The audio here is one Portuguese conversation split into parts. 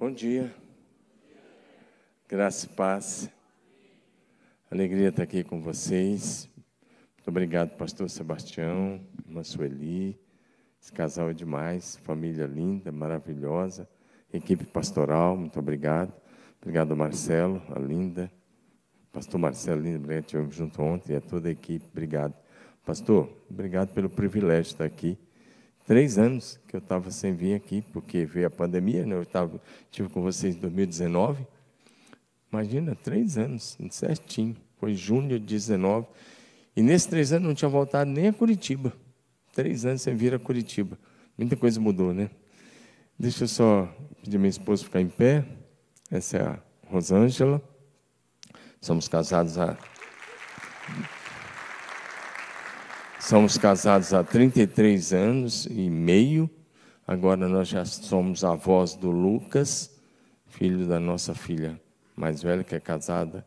Bom dia. Graça e paz. Alegria estar aqui com vocês. Muito obrigado, pastor Sebastião, irmã Sueli. Esse casal é demais, família linda, maravilhosa. Equipe pastoral, muito obrigado. Obrigado, Marcelo, a linda. Pastor Marcelo Linda, estivemos junto ontem, e a toda a equipe, obrigado. Pastor, obrigado pelo privilégio de estar aqui três anos que eu estava sem vir aqui, porque veio a pandemia, né? eu tava, estive com vocês em 2019. Imagina, três anos, certinho. Foi junho de 19. E nesses três anos não tinha voltado nem a Curitiba. Três anos sem vir a Curitiba. Muita coisa mudou, né? Deixa eu só pedir minha esposa ficar em pé. Essa é a Rosângela. Somos casados há Somos casados há 33 anos e meio. Agora nós já somos avós do Lucas, filho da nossa filha mais velha, que é casada.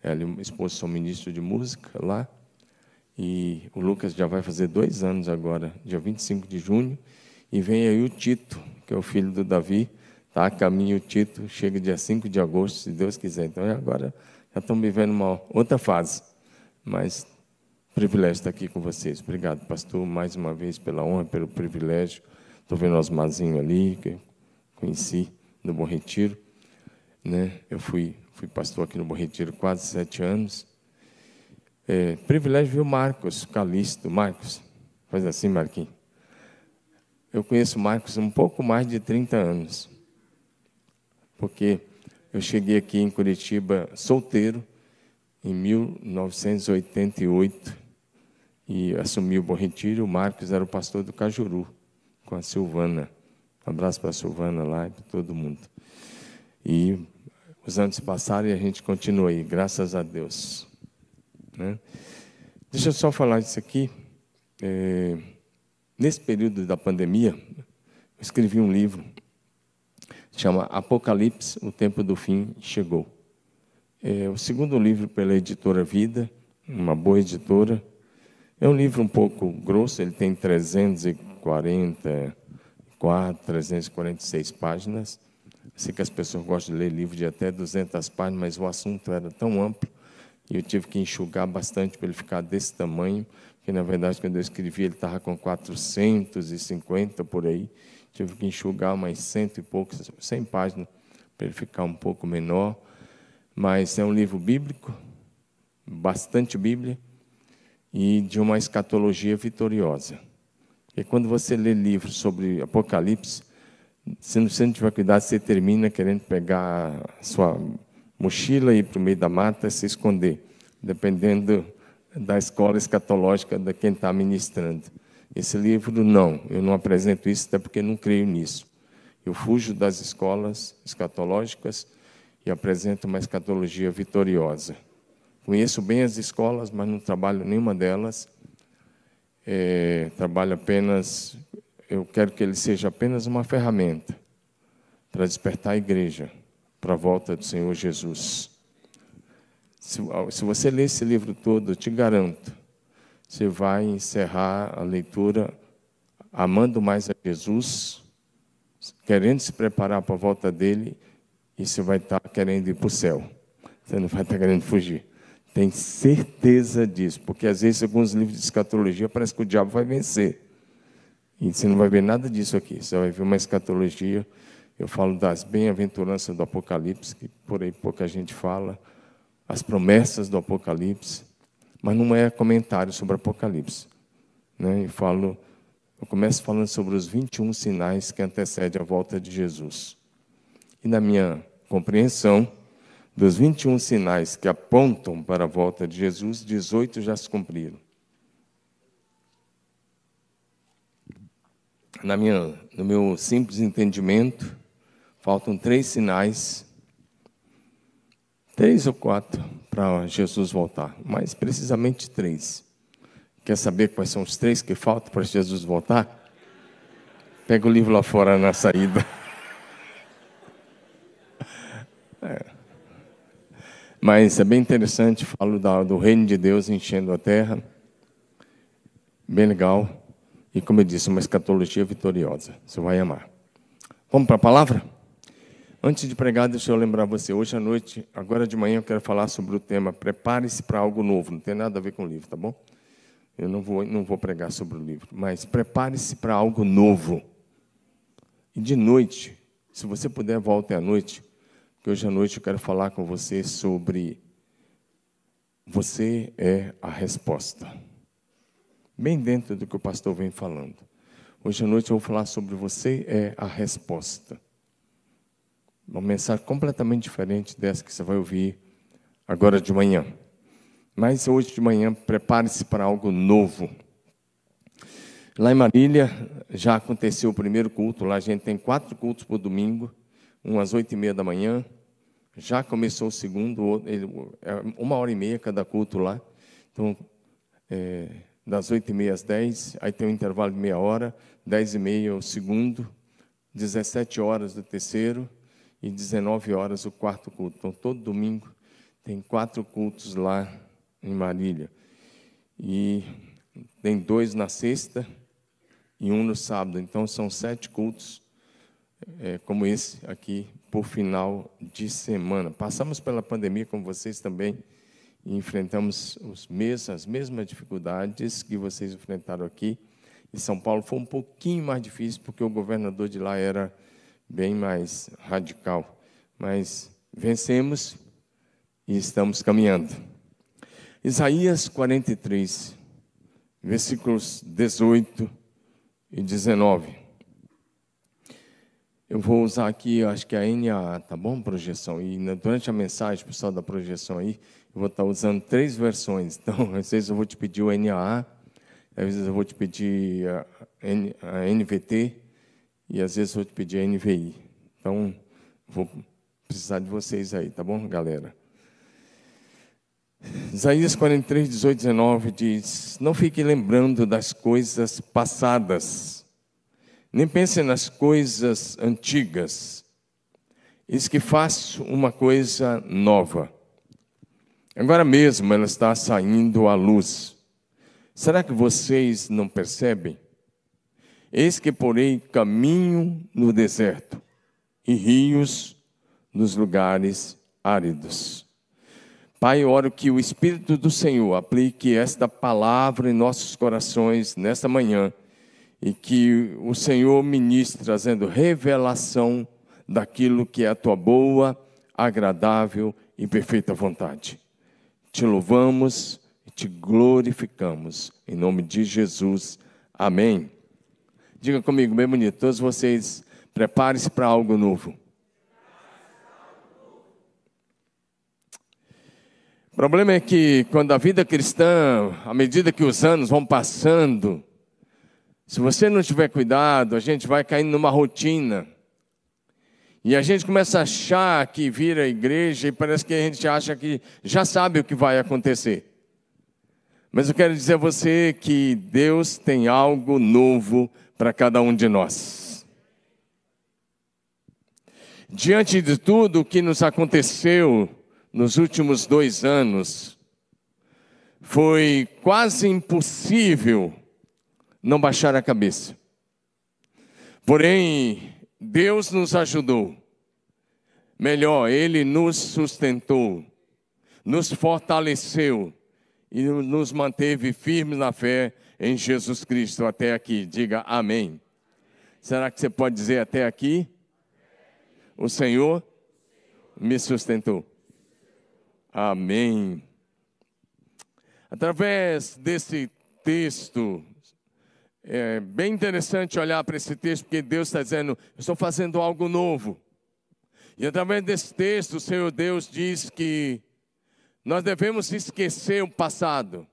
Ela e o esposo são ministro de música lá. E o Lucas já vai fazer dois anos agora, dia 25 de junho. E vem aí o Tito, que é o filho do Davi. Está a caminho o Tito, chega dia 5 de agosto, se Deus quiser. Então agora já estamos vivendo uma outra fase. Mas privilégio estar aqui com vocês. Obrigado, pastor, mais uma vez pela honra, pelo privilégio. Estou vendo o Osmarzinho ali, que conheci no Bom Retiro. Né? Eu fui, fui pastor aqui no Bom Retiro quase sete anos. É, privilégio ver o Marcos Calisto. Marcos, faz assim, Marquinhos. Eu conheço o Marcos um pouco mais de 30 anos. Porque eu cheguei aqui em Curitiba solteiro em 1988 e assumiu o Bom Retiro. O Marcos era o pastor do Cajuru, com a Silvana. Um abraço para a Silvana lá e para todo mundo. E os anos passaram e a gente continua aí, graças a Deus. Né? Deixa eu só falar isso aqui. É, nesse período da pandemia, eu escrevi um livro, chama Apocalipse, o tempo do fim chegou. É o segundo livro pela editora Vida, uma boa editora, é um livro um pouco grosso, ele tem 344, 346 páginas. Sei que as pessoas gostam de ler livro de até 200 páginas, mas o assunto era tão amplo e eu tive que enxugar bastante para ele ficar desse tamanho, porque na verdade quando eu escrevi ele estava com 450 por aí. Tive que enxugar mais cento e poucos, 100 páginas, para ele ficar um pouco menor. Mas é um livro bíblico, bastante Bíblia e de uma escatologia vitoriosa. E quando você lê livros sobre Apocalipse, se você não tiver cuidado, você termina querendo pegar a sua mochila e ir para o meio da mata e se esconder, dependendo da escola escatológica de quem está ministrando. Esse livro, não, eu não apresento isso, até porque não creio nisso. Eu fujo das escolas escatológicas e apresento uma escatologia vitoriosa. Conheço bem as escolas, mas não trabalho nenhuma delas. É, trabalho apenas, eu quero que ele seja apenas uma ferramenta para despertar a igreja para a volta do Senhor Jesus. Se, se você ler esse livro todo, eu te garanto, você vai encerrar a leitura amando mais a Jesus, querendo se preparar para a volta dele, e você vai estar querendo ir para o céu. Você não vai estar querendo fugir. Tem certeza disso, porque às vezes alguns livros de escatologia parece que o diabo vai vencer. E você não vai ver nada disso aqui. Você vai ver uma escatologia. Eu falo das bem-aventuranças do Apocalipse, que por aí pouca gente fala, as promessas do Apocalipse, mas não é comentário sobre o Apocalipse. Né? Eu falo, eu começo falando sobre os 21 sinais que antecedem a volta de Jesus. E na minha compreensão, dos 21 sinais que apontam para a volta de Jesus, 18 já se cumpriram. Na minha, no meu simples entendimento, faltam três sinais, três ou quatro, para Jesus voltar, mas precisamente três. Quer saber quais são os três que faltam para Jesus voltar? Pega o livro lá fora na saída. Mas é bem interessante, falo do reino de Deus enchendo a terra. Bem legal. E como eu disse, uma escatologia vitoriosa. Você vai amar. Vamos para a palavra? Antes de pregar, deixa eu lembrar você. Hoje à noite, agora de manhã, eu quero falar sobre o tema Prepare-se para algo novo. Não tem nada a ver com o livro, tá bom? Eu não vou, não vou pregar sobre o livro, mas prepare-se para algo novo. E de noite, se você puder, volte à noite, porque hoje à noite eu quero falar com você sobre você é a resposta. Bem dentro do que o pastor vem falando. Hoje à noite eu vou falar sobre você é a resposta. Uma mensagem completamente diferente dessa que você vai ouvir agora de manhã. Mas hoje de manhã, prepare-se para algo novo. Lá em Marília, já aconteceu o primeiro culto. Lá a gente tem quatro cultos por domingo, um às oito e meia da manhã. Já começou o segundo, é uma hora e meia cada culto lá. Então, é, das oito e meia às dez, aí tem um intervalo de meia hora, dez e meia o segundo, dezessete horas do terceiro e dezenove horas o quarto culto. Então, todo domingo tem quatro cultos lá em Marília. E tem dois na sexta e um no sábado. Então são sete cultos é, como esse aqui por final de semana. Passamos pela pandemia, como vocês também, e enfrentamos os mesmos, as mesmas dificuldades que vocês enfrentaram aqui. Em São Paulo foi um pouquinho mais difícil, porque o governador de lá era bem mais radical. Mas vencemos e estamos caminhando. Isaías 43, versículos 18 e 19. Eu vou usar aqui, acho que a NAA, tá bom? Projeção. E durante a mensagem, pessoal da projeção aí, eu vou estar usando três versões. Então, às vezes eu vou te pedir o NAA, às vezes eu vou te pedir a, a NVT e às vezes eu vou te pedir a NVI. Então, vou precisar de vocês aí, tá bom, galera? Isaías 43, 18, 19 diz: Não fique lembrando das coisas passadas, nem pense nas coisas antigas. Eis que faço uma coisa nova. Agora mesmo ela está saindo à luz. Será que vocês não percebem? Eis que porei caminho no deserto e rios nos lugares áridos. Pai, eu oro que o Espírito do Senhor aplique esta palavra em nossos corações nesta manhã e que o Senhor ministre trazendo revelação daquilo que é a tua boa, agradável e perfeita vontade. Te louvamos e te glorificamos. Em nome de Jesus. Amém. Diga comigo, bem bonito, todos vocês, preparem-se para algo novo. O problema é que quando a vida cristã, à medida que os anos vão passando, se você não tiver cuidado, a gente vai caindo numa rotina. E a gente começa a achar que vira a igreja e parece que a gente acha que já sabe o que vai acontecer. Mas eu quero dizer a você que Deus tem algo novo para cada um de nós. Diante de tudo o que nos aconteceu, nos últimos dois anos, foi quase impossível não baixar a cabeça. Porém, Deus nos ajudou. Melhor, Ele nos sustentou, nos fortaleceu e nos manteve firmes na fé em Jesus Cristo até aqui. Diga amém. Será que você pode dizer até aqui? O Senhor me sustentou. Amém. Através desse texto, é bem interessante olhar para esse texto, porque Deus está dizendo: Eu estou fazendo algo novo. E através desse texto, o Senhor Deus diz que nós devemos esquecer o passado,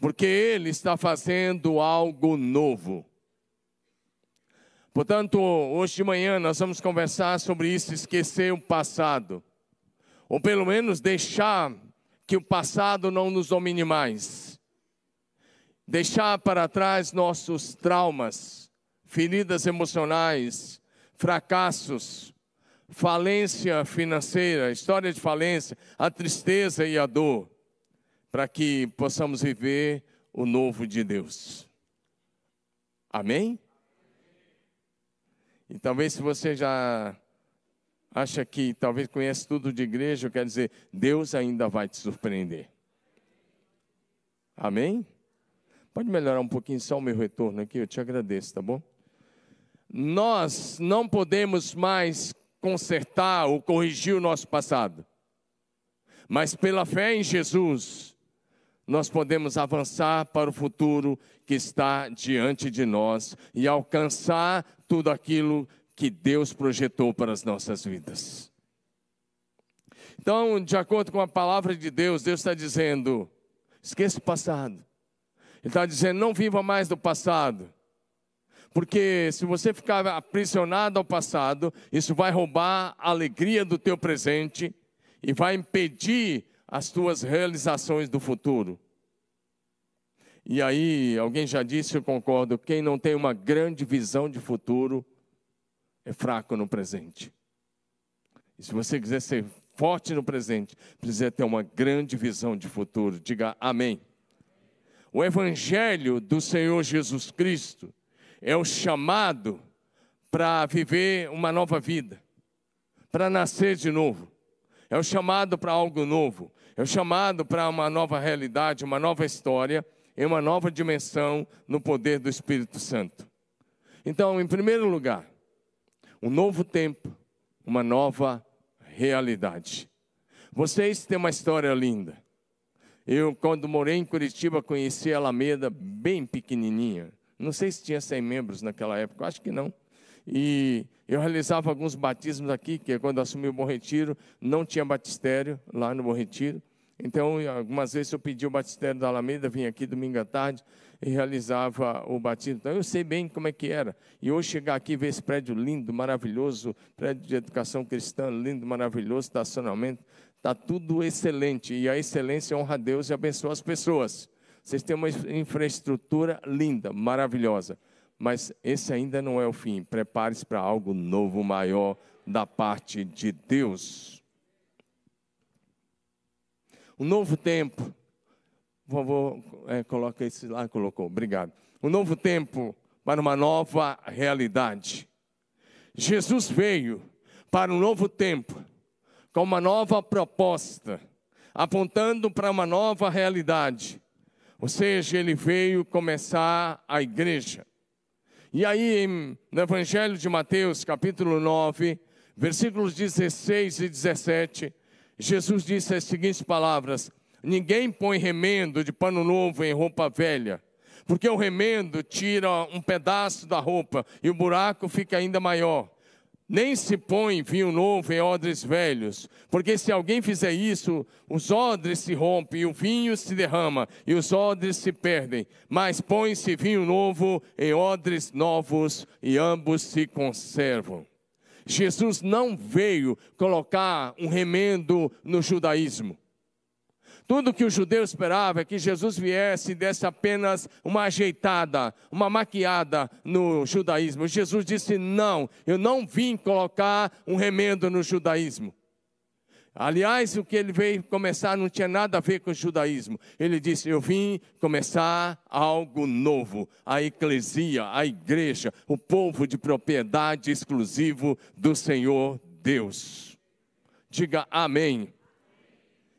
porque Ele está fazendo algo novo. Portanto, hoje de manhã nós vamos conversar sobre isso, esquecer o passado ou pelo menos deixar que o passado não nos domine mais. Deixar para trás nossos traumas, feridas emocionais, fracassos, falência financeira, história de falência, a tristeza e a dor, para que possamos viver o novo de Deus. Amém? E talvez se você já acha que talvez conhece tudo de igreja, quer dizer, Deus ainda vai te surpreender. Amém? Pode melhorar um pouquinho só o meu retorno aqui, eu te agradeço, tá bom? Nós não podemos mais consertar ou corrigir o nosso passado, mas pela fé em Jesus, nós podemos avançar para o futuro que está diante de nós e alcançar tudo aquilo que Deus projetou para as nossas vidas. Então, de acordo com a palavra de Deus, Deus está dizendo: esqueça o passado. Ele está dizendo: não viva mais do passado. Porque se você ficar aprisionado ao passado, isso vai roubar a alegria do teu presente e vai impedir as tuas realizações do futuro. E aí, alguém já disse, eu concordo, quem não tem uma grande visão de futuro é fraco no presente. E se você quiser ser forte no presente, precisa ter uma grande visão de futuro. Diga amém. O Evangelho do Senhor Jesus Cristo é o chamado para viver uma nova vida, para nascer de novo. É o chamado para algo novo. É o chamado para uma nova realidade, uma nova história, em uma nova dimensão no poder do Espírito Santo. Então, em primeiro lugar, um novo tempo, uma nova realidade. Vocês têm uma história linda. Eu, quando morei em Curitiba, conheci a Alameda bem pequenininha. Não sei se tinha 100 membros naquela época, acho que não. E eu realizava alguns batismos aqui, que é quando assumi o Bom Retiro, não tinha batistério lá no Bom Retiro. Então, algumas vezes eu pedi o batistério da Alameda, vinha aqui domingo à tarde e realizava o batismo. Então, eu sei bem como é que era. E hoje chegar aqui e ver esse prédio lindo, maravilhoso, prédio de educação cristã lindo, maravilhoso, estacionamento, está tudo excelente. E a excelência honra a Deus e abençoa as pessoas. Vocês têm uma infraestrutura linda, maravilhosa. Mas esse ainda não é o fim. Prepare-se para algo novo, maior da parte de Deus um novo tempo. Por favor, é, coloca esse lá, colocou, obrigado. Um novo tempo para uma nova realidade. Jesus veio para um novo tempo, com uma nova proposta, apontando para uma nova realidade. Ou seja, ele veio começar a igreja. E aí, no Evangelho de Mateus, capítulo 9, versículos 16 e 17, Jesus disse as seguintes palavras: Ninguém põe remendo de pano novo em roupa velha, porque o remendo tira um pedaço da roupa e o buraco fica ainda maior. Nem se põe vinho novo em odres velhos, porque se alguém fizer isso, os odres se rompem e o vinho se derrama e os odres se perdem. Mas põe-se vinho novo em odres novos e ambos se conservam. Jesus não veio colocar um remendo no judaísmo. Tudo que o judeu esperava é que Jesus viesse e desse apenas uma ajeitada, uma maquiada no judaísmo. Jesus disse: Não, eu não vim colocar um remendo no judaísmo. Aliás, o que ele veio começar não tinha nada a ver com o judaísmo. Ele disse: Eu vim começar algo novo. A eclesia, a igreja, o povo de propriedade exclusivo do Senhor Deus. Diga amém.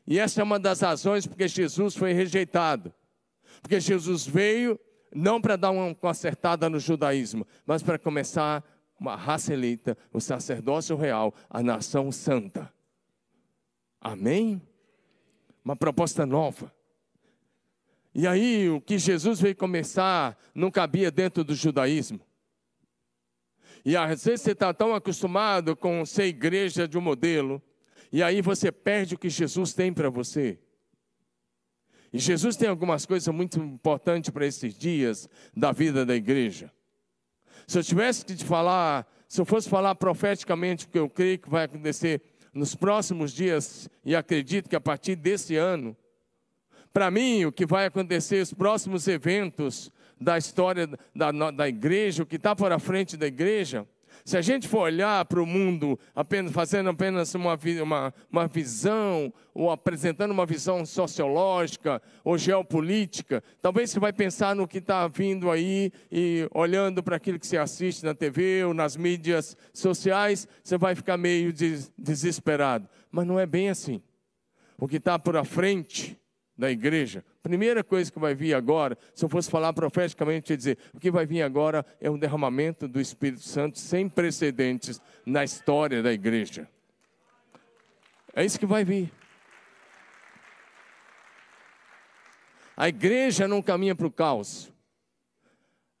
E essa é uma das razões porque Jesus foi rejeitado. Porque Jesus veio não para dar uma consertada no judaísmo, mas para começar uma raça eleita, o sacerdócio real, a nação santa. Amém? Uma proposta nova. E aí, o que Jesus veio começar não cabia dentro do judaísmo. E às vezes você está tão acostumado com ser igreja de um modelo, e aí você perde o que Jesus tem para você. E Jesus tem algumas coisas muito importantes para esses dias da vida da igreja. Se eu tivesse que te falar, se eu fosse falar profeticamente o que eu creio que vai acontecer nos próximos dias, e acredito que a partir desse ano, para mim, o que vai acontecer, os próximos eventos da história da, da igreja, o que está para frente da igreja, Se a gente for olhar para o mundo apenas fazendo apenas uma, uma, uma visão, ou apresentando uma visão sociológica ou geopolítica, talvez você vai pensar no que está vindo aí e olhando para aquilo que você assiste na TV ou nas mídias sociais, você vai ficar meio des desesperado. Mas não é bem assim. O que está por frente da igreja. Primeira coisa que vai vir agora, se eu fosse falar profeticamente, ia dizer: o que vai vir agora é um derramamento do Espírito Santo sem precedentes na história da igreja. É isso que vai vir. A igreja não caminha para o caos.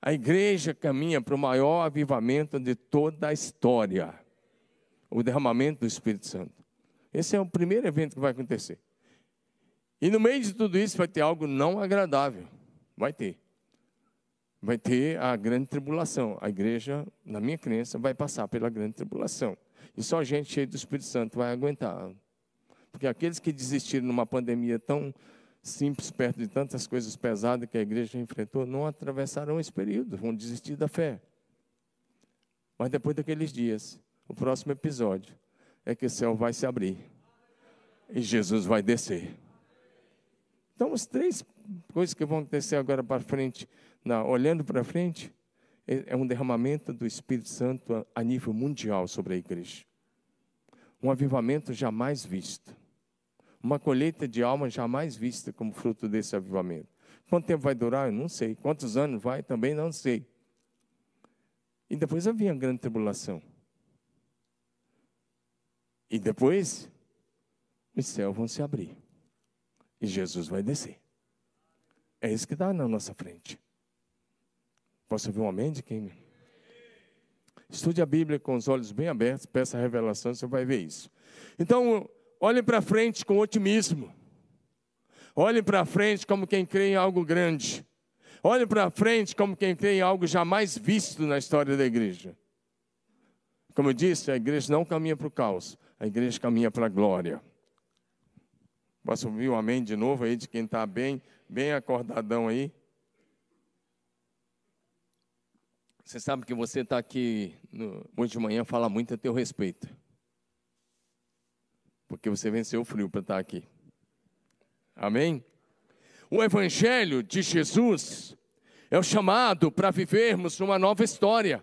A igreja caminha para o maior avivamento de toda a história o derramamento do Espírito Santo. Esse é o primeiro evento que vai acontecer. E no meio de tudo isso vai ter algo não agradável. Vai ter. Vai ter a grande tribulação. A igreja, na minha crença, vai passar pela grande tribulação. E só gente cheia do Espírito Santo vai aguentar. Porque aqueles que desistiram numa pandemia tão simples, perto de tantas coisas pesadas que a igreja enfrentou, não atravessarão esse período, vão desistir da fé. Mas depois daqueles dias, o próximo episódio é que o céu vai se abrir e Jesus vai descer. Então, as três coisas que vão acontecer agora para frente, na, olhando para frente, é, é um derramamento do Espírito Santo a, a nível mundial sobre a igreja. Um avivamento jamais visto. Uma colheita de alma jamais vista como fruto desse avivamento. Quanto tempo vai durar? Eu não sei. Quantos anos vai? Também não sei. E depois havia a grande tribulação. E depois, os céus vão se abrir e Jesus vai descer. É isso que está na nossa frente. Posso ouvir um amém de quem? Estude a Bíblia com os olhos bem abertos, peça revelação, você vai ver isso. Então, olhe para frente com otimismo. Olhe para frente como quem crê em algo grande. Olhe para frente como quem crê em algo jamais visto na história da igreja. Como eu disse, a igreja não caminha para o caos, a igreja caminha para a glória. Posso ouvir um amém de novo aí de quem está bem, bem acordadão aí? Você sabe que você está aqui no, hoje de manhã fala muito a teu respeito. Porque você venceu o frio para estar tá aqui. Amém? O Evangelho de Jesus é o chamado para vivermos uma nova história.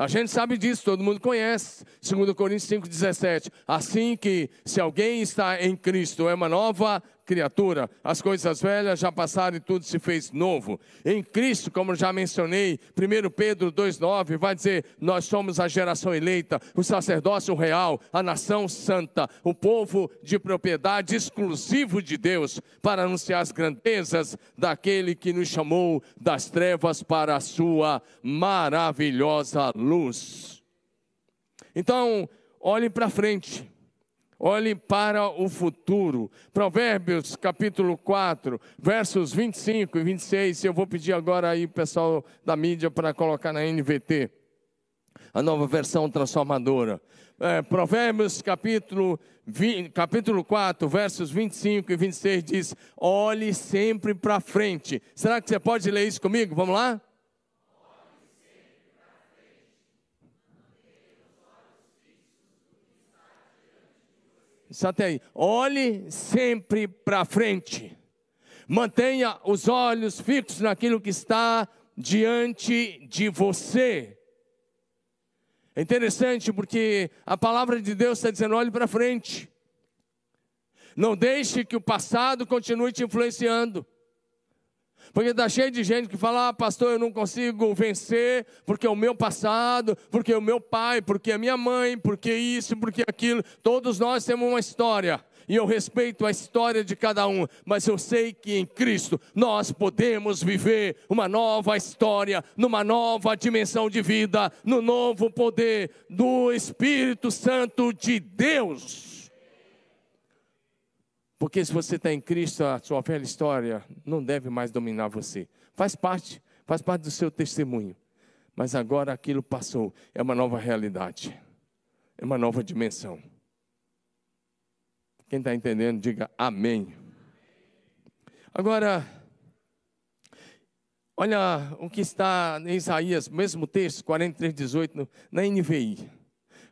A gente sabe disso, todo mundo conhece. 2 Coríntios 5,17. Assim que, se alguém está em Cristo, é uma nova criatura. As coisas velhas já passaram e tudo se fez novo. Em Cristo, como já mencionei, 1 Pedro 2,9 vai dizer: Nós somos a geração eleita, o sacerdócio real, a nação santa, o povo de propriedade exclusivo de Deus, para anunciar as grandezas daquele que nos chamou das trevas para a sua maravilhosa luz. Então, olhe para frente. Olhe para o futuro. Provérbios capítulo 4, versos 25 e 26. Eu vou pedir agora aí, pessoal da mídia, para colocar na NVT, a nova versão transformadora. É, Provérbios capítulo, 20, capítulo 4, versos 25 e 26 diz: Olhe sempre para frente. Será que você pode ler isso comigo? Vamos lá? Até aí. Olhe sempre para frente. Mantenha os olhos fixos naquilo que está diante de você. É interessante porque a palavra de Deus está dizendo: olhe para frente. Não deixe que o passado continue te influenciando. Porque está cheio de gente que fala, ah, pastor, eu não consigo vencer, porque é o meu passado, porque é o meu pai, porque é a minha mãe, porque isso, porque aquilo. Todos nós temos uma história. E eu respeito a história de cada um, mas eu sei que em Cristo nós podemos viver uma nova história, numa nova dimensão de vida, no novo poder do Espírito Santo de Deus. Porque se você está em Cristo, a sua velha história não deve mais dominar você. Faz parte, faz parte do seu testemunho. Mas agora aquilo passou, é uma nova realidade, é uma nova dimensão. Quem está entendendo, diga amém. Agora, Olha o que está em Isaías, mesmo texto, 43, 18, na NVI.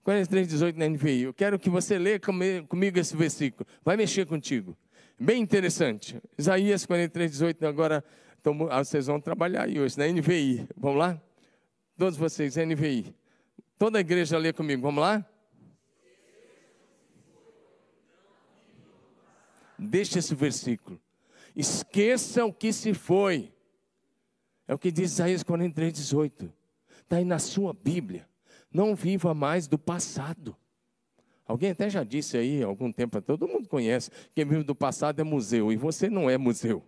43, 18 na NVI. Eu quero que você leia comigo esse versículo. Vai mexer contigo. Bem interessante. Isaías 43, 18. Agora ah, vocês vão trabalhar aí hoje, na NVI. Vamos lá? Todos vocês, NVI. Toda a igreja lê comigo. Vamos lá? Deixa esse versículo. Esqueça o que se foi. É o que diz Isaías 43, 18. Está aí na sua Bíblia. Não viva mais do passado. Alguém até já disse aí algum tempo, todo mundo conhece, quem vive do passado é museu, e você não é museu.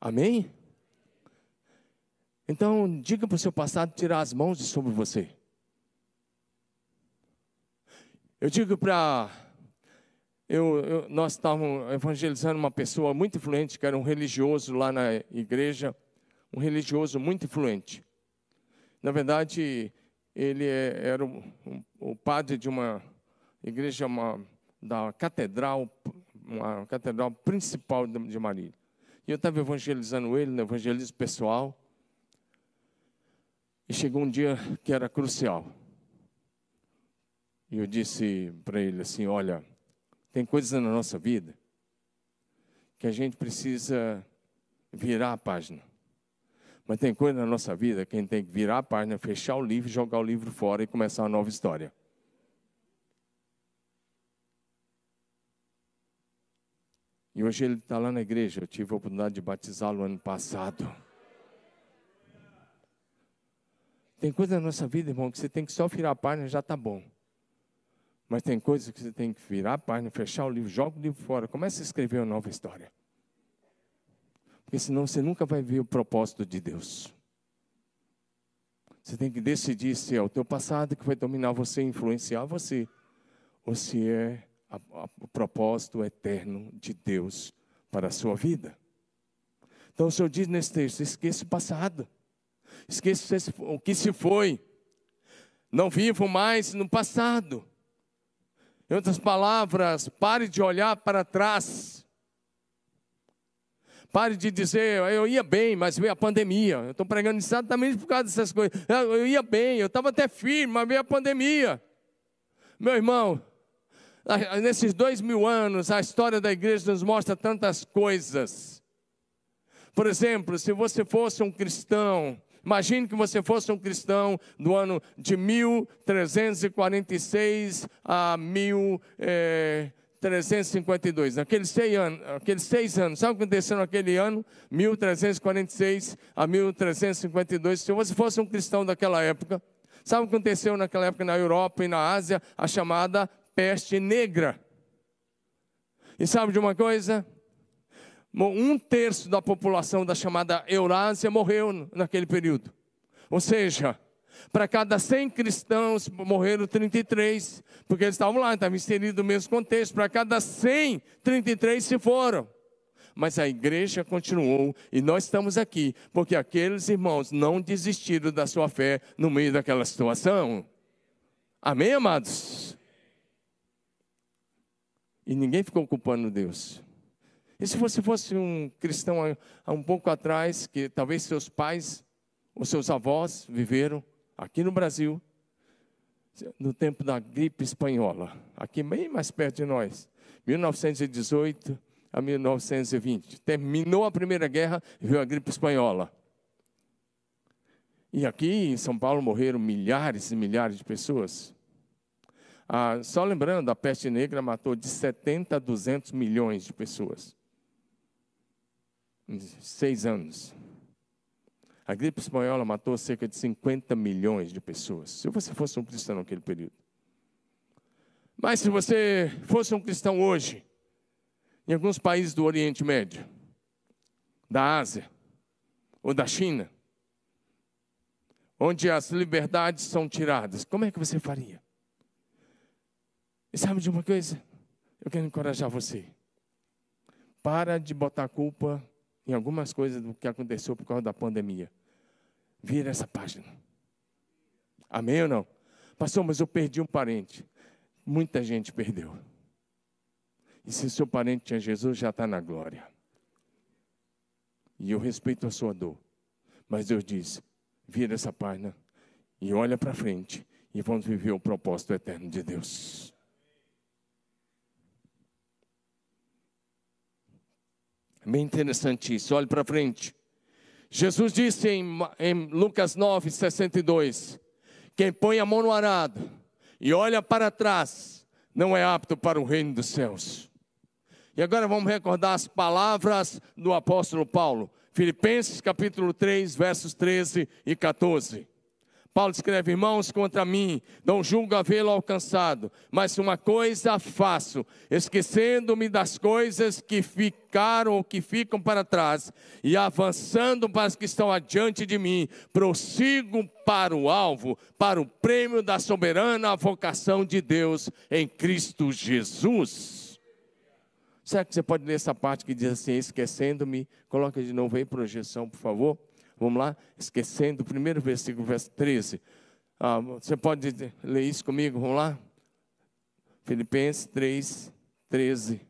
Amém? Então, diga para o seu passado tirar as mãos de sobre você. Eu digo para. Eu, eu, nós estávamos evangelizando uma pessoa muito influente, que era um religioso lá na igreja, um religioso muito influente. Na verdade, ele é, era o, o padre de uma igreja uma, da catedral, uma catedral principal de Marília. E eu estava evangelizando ele, no evangelismo pessoal. E chegou um dia que era crucial. E eu disse para ele assim: Olha, tem coisas na nossa vida que a gente precisa virar a página. Mas tem coisa na nossa vida que a gente tem que virar a página, fechar o livro, jogar o livro fora e começar uma nova história. E hoje ele está lá na igreja. Eu tive a oportunidade de batizá-lo ano passado. Tem coisa na nossa vida, irmão, que você tem que só virar a página já está bom. Mas tem coisas que você tem que virar a página, fechar o livro, joga o livro fora, começa a escrever uma nova história. Porque senão você nunca vai ver o propósito de Deus. Você tem que decidir se é o teu passado que vai dominar você, influenciar você, ou se é a, a, o propósito eterno de Deus para a sua vida. Então o Senhor diz nesse texto: esqueça o passado, esqueça o que se foi, não vivo mais no passado. Em outras palavras, pare de olhar para trás Pare de dizer, eu ia bem, mas veio a pandemia. Eu estou pregando exatamente por causa dessas coisas. Eu ia bem, eu estava até firme, mas veio a pandemia. Meu irmão, nesses dois mil anos, a história da igreja nos mostra tantas coisas. Por exemplo, se você fosse um cristão, imagine que você fosse um cristão do ano de 1346 a 1000. Eh, 1352, naqueles seis anos, aqueles seis anos, sabe o que aconteceu naquele ano? 1346 a 1352. Se você fosse um cristão daquela época, sabe o que aconteceu naquela época na Europa e na Ásia? A chamada peste negra. E sabe de uma coisa? Um terço da população da chamada Eurásia morreu naquele período. Ou seja, para cada 100 cristãos morreram 33, porque eles estavam lá, estavam inseridos no mesmo contexto. Para cada 100, 33 se foram. Mas a igreja continuou e nós estamos aqui, porque aqueles irmãos não desistiram da sua fé no meio daquela situação. Amém, amados? E ninguém ficou culpando Deus. E se você fosse um cristão há um pouco atrás, que talvez seus pais ou seus avós viveram, aqui no Brasil, no tempo da gripe espanhola, aqui bem mais perto de nós, 1918 a 1920. Terminou a Primeira Guerra e veio a gripe espanhola. E aqui em São Paulo morreram milhares e milhares de pessoas. Ah, só lembrando, a peste negra matou de 70 a 200 milhões de pessoas. Em seis anos. A gripe espanhola matou cerca de 50 milhões de pessoas. Se você fosse um cristão naquele período. Mas se você fosse um cristão hoje, em alguns países do Oriente Médio, da Ásia ou da China, onde as liberdades são tiradas, como é que você faria? E sabe de uma coisa? Eu quero encorajar você. Para de botar culpa em algumas coisas do que aconteceu por causa da pandemia. Vira essa página. Amém ou não? Pastor, mas eu perdi um parente. Muita gente perdeu. E se seu parente tinha Jesus, já está na glória. E eu respeito a sua dor. Mas Deus diz: vira essa página e olha para frente e vamos viver o propósito eterno de Deus. Bem interessante isso, olhe para frente. Jesus disse em, em Lucas 9, 62: Quem põe a mão no arado e olha para trás, não é apto para o reino dos céus. E agora vamos recordar as palavras do apóstolo Paulo, Filipenses capítulo 3, versos 13 e 14. Paulo escreve: Irmãos, contra mim, não julgo havê-lo alcançado, mas uma coisa faço, esquecendo-me das coisas que ficaram ou que ficam para trás, e avançando para as que estão adiante de mim, prossigo para o alvo, para o prêmio da soberana vocação de Deus em Cristo Jesus. Será que você pode ler essa parte que diz assim: esquecendo-me? Coloca de novo aí, projeção, por favor. Vamos lá? Esquecendo o primeiro versículo, verso 13. Ah, você pode ler isso comigo? Vamos lá? Filipenses 3, 13.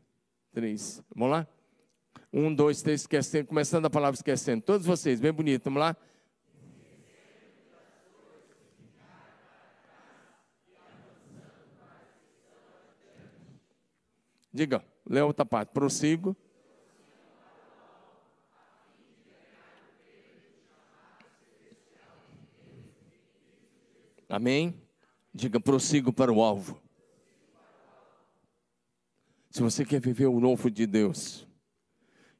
3. Vamos lá? 1, 2, 3, esquecendo. Começando a palavra esquecendo. Todos vocês, bem bonito. Vamos lá? Diga, lê outra parte. Prossigo. Amém? Diga, prossigo para o alvo. Se você quer viver o novo de Deus,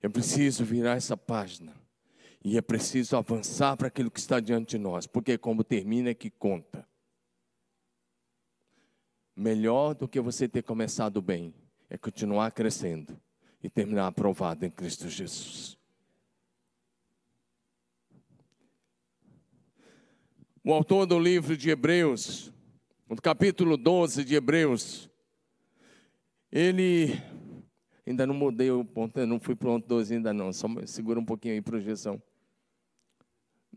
é preciso virar essa página. E é preciso avançar para aquilo que está diante de nós, porque como termina é que conta. Melhor do que você ter começado bem é continuar crescendo e terminar aprovado em Cristo Jesus. O autor do livro de Hebreus, no capítulo 12 de Hebreus, ele ainda não mudei o ponto, não fui ponto 12 ainda não, só segura um pouquinho aí projeção.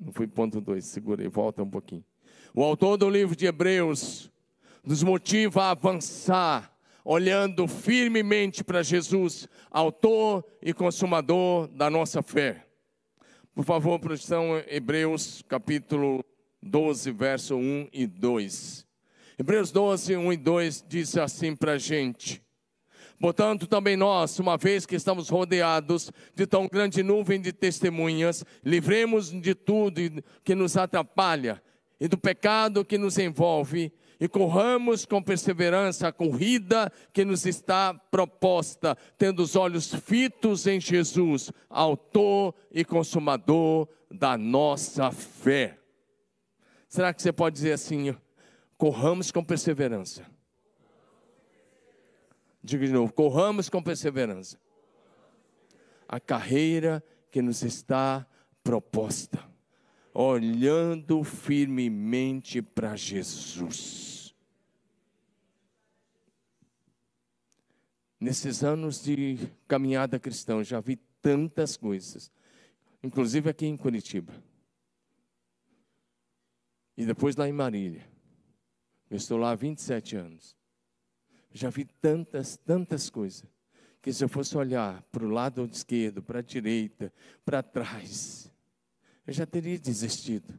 Não fui ponto 2, segurei, volta um pouquinho. O autor do livro de Hebreus nos motiva a avançar, olhando firmemente para Jesus, autor e consumador da nossa fé. Por favor, projeção Hebreus capítulo 12, verso 1 e 2. Hebreus 12, 1 e 2 diz assim para a gente: Portanto, também nós, uma vez que estamos rodeados de tão grande nuvem de testemunhas, livremos de tudo que nos atrapalha e do pecado que nos envolve, e corramos com perseverança a corrida que nos está proposta, tendo os olhos fitos em Jesus, Autor e Consumador da nossa fé. Será que você pode dizer assim: corramos com perseverança? Diga de novo: corramos com perseverança. A carreira que nos está proposta, olhando firmemente para Jesus. Nesses anos de caminhada cristã, já vi tantas coisas, inclusive aqui em Curitiba e depois lá em Marília. Eu estou lá há 27 anos. Já vi tantas, tantas coisas, que se eu fosse olhar para o lado esquerdo, para a direita, para trás, eu já teria desistido.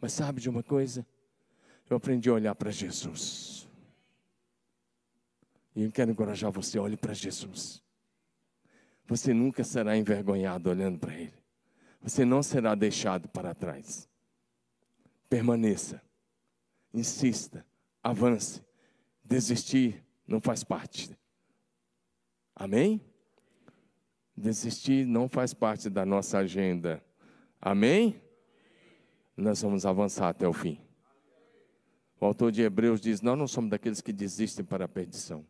Mas sabe de uma coisa? Eu aprendi a olhar para Jesus. E eu quero encorajar você, olhe para Jesus. Você nunca será envergonhado olhando para Ele. Você não será deixado para trás permaneça, insista, avance. Desistir não faz parte. Amém? Desistir não faz parte da nossa agenda. Amém? Nós vamos avançar até o fim. O autor de Hebreus diz: Nós não somos daqueles que desistem para a perdição,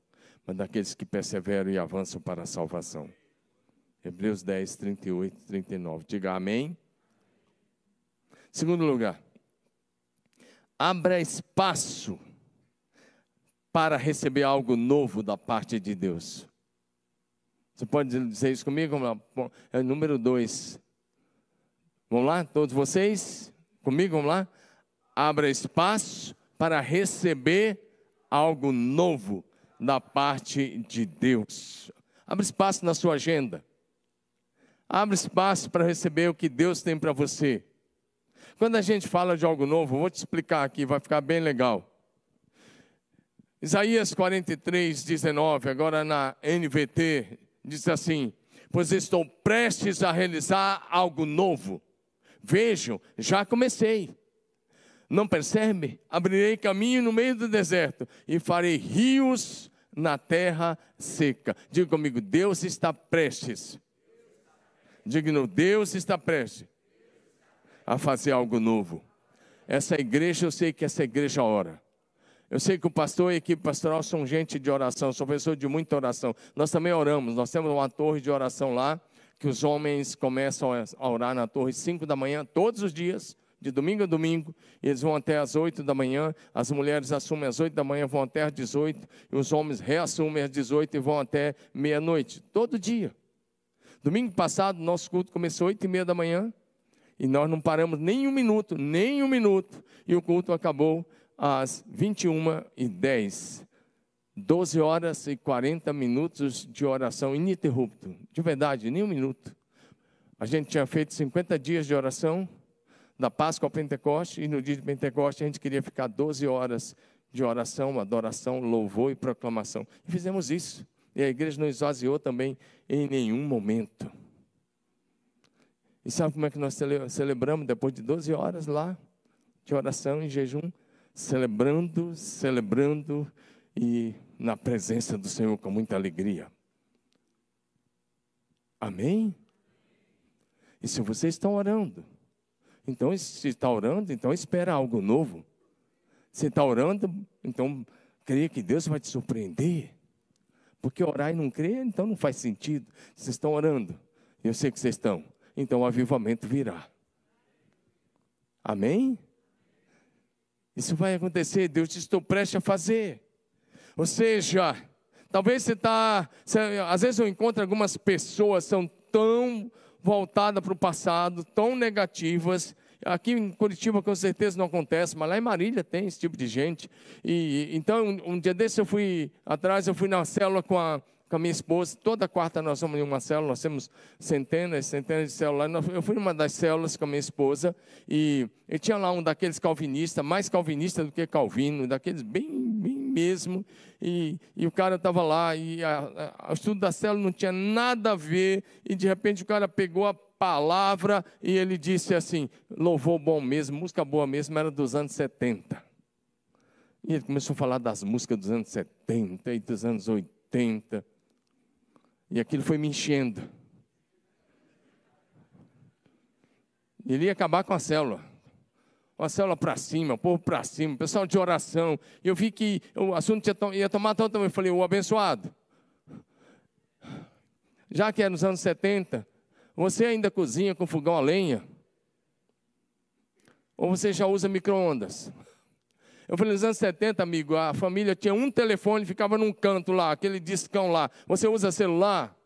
mas daqueles que perseveram e avançam para a salvação. Hebreus 10, 38 39. Diga amém. Segundo lugar, abra espaço para receber algo novo da parte de Deus. Você pode dizer isso comigo? É número dois. Vamos lá, todos vocês? Comigo, vamos lá? Abra espaço para receber algo novo da parte de Deus. Abra espaço na sua agenda. Abre espaço para receber o que Deus tem para você. Quando a gente fala de algo novo, vou te explicar aqui, vai ficar bem legal. Isaías 43, 19, agora na NVT, diz assim: Pois estou prestes a realizar algo novo. Vejam, já comecei. Não percebe? Abrirei caminho no meio do deserto e farei rios na terra seca. Diga comigo, Deus está prestes. Diga, Deus está prestes a fazer algo novo. Essa igreja, eu sei que essa igreja ora. Eu sei que o pastor e a equipe pastoral são gente de oração, são pessoas de muita oração. Nós também oramos, nós temos uma torre de oração lá, que os homens começam a orar na torre 5 da manhã, todos os dias, de domingo a domingo, e eles vão até às 8 da manhã, as mulheres assumem às 8 da manhã, vão até às 18, e os homens reassumem às 18 e vão até meia-noite, todo dia. Domingo passado, nosso culto começou às 8 e meia da manhã, e nós não paramos nem um minuto, nem um minuto, e o culto acabou às 21 e 10. 12 horas e 40 minutos de oração ininterrupto. De verdade, nem um minuto. A gente tinha feito 50 dias de oração, da Páscoa ao Pentecoste, e no dia de Pentecoste a gente queria ficar 12 horas de oração, adoração, louvor e proclamação. E fizemos isso. E a igreja não esvaziou também em nenhum momento. E sabe como é que nós celebramos depois de 12 horas lá de oração e jejum? celebrando, celebrando e na presença do Senhor com muita alegria. Amém? E se você está orando, então se está orando, então espera algo novo. Se está orando, então creia que Deus vai te surpreender. Porque orar e não crer, então não faz sentido. Vocês estão orando, eu sei que vocês estão, então o avivamento virá. Amém? Isso vai acontecer, Deus te estou prestes a fazer. Ou seja, talvez você está. Às vezes eu encontro algumas pessoas são tão voltadas para o passado, tão negativas. Aqui em Curitiba com certeza não acontece, mas lá em Marília tem esse tipo de gente. E então um, dia desse eu fui atrás, eu fui na célula com a com a minha esposa. Toda quarta nós vamos em uma célula, nós temos centenas, centenas de células. Eu fui numa das células com a minha esposa e, e tinha lá um daqueles calvinistas, mais calvinista do que Calvino, daqueles bem, bem mesmo. E, e o cara estava lá e a, a, o estudo da célula não tinha nada a ver. E de repente o cara pegou a palavra e ele disse assim: louvor bom mesmo, música boa mesmo, era dos anos 70. E ele começou a falar das músicas dos anos 70 e dos anos 80. E aquilo foi me enchendo. Ele ia acabar com a célula. Uma célula para cima, o povo para cima, pessoal de oração. E eu vi que o assunto ia tomar tanto. Eu falei, o abençoado. Já que é nos anos 70, você ainda cozinha com fogão a lenha? Ou você já usa micro-ondas? Eu falei, nos anos 70, amigo, a família tinha um telefone, ficava num canto lá, aquele discão lá. Você usa celular?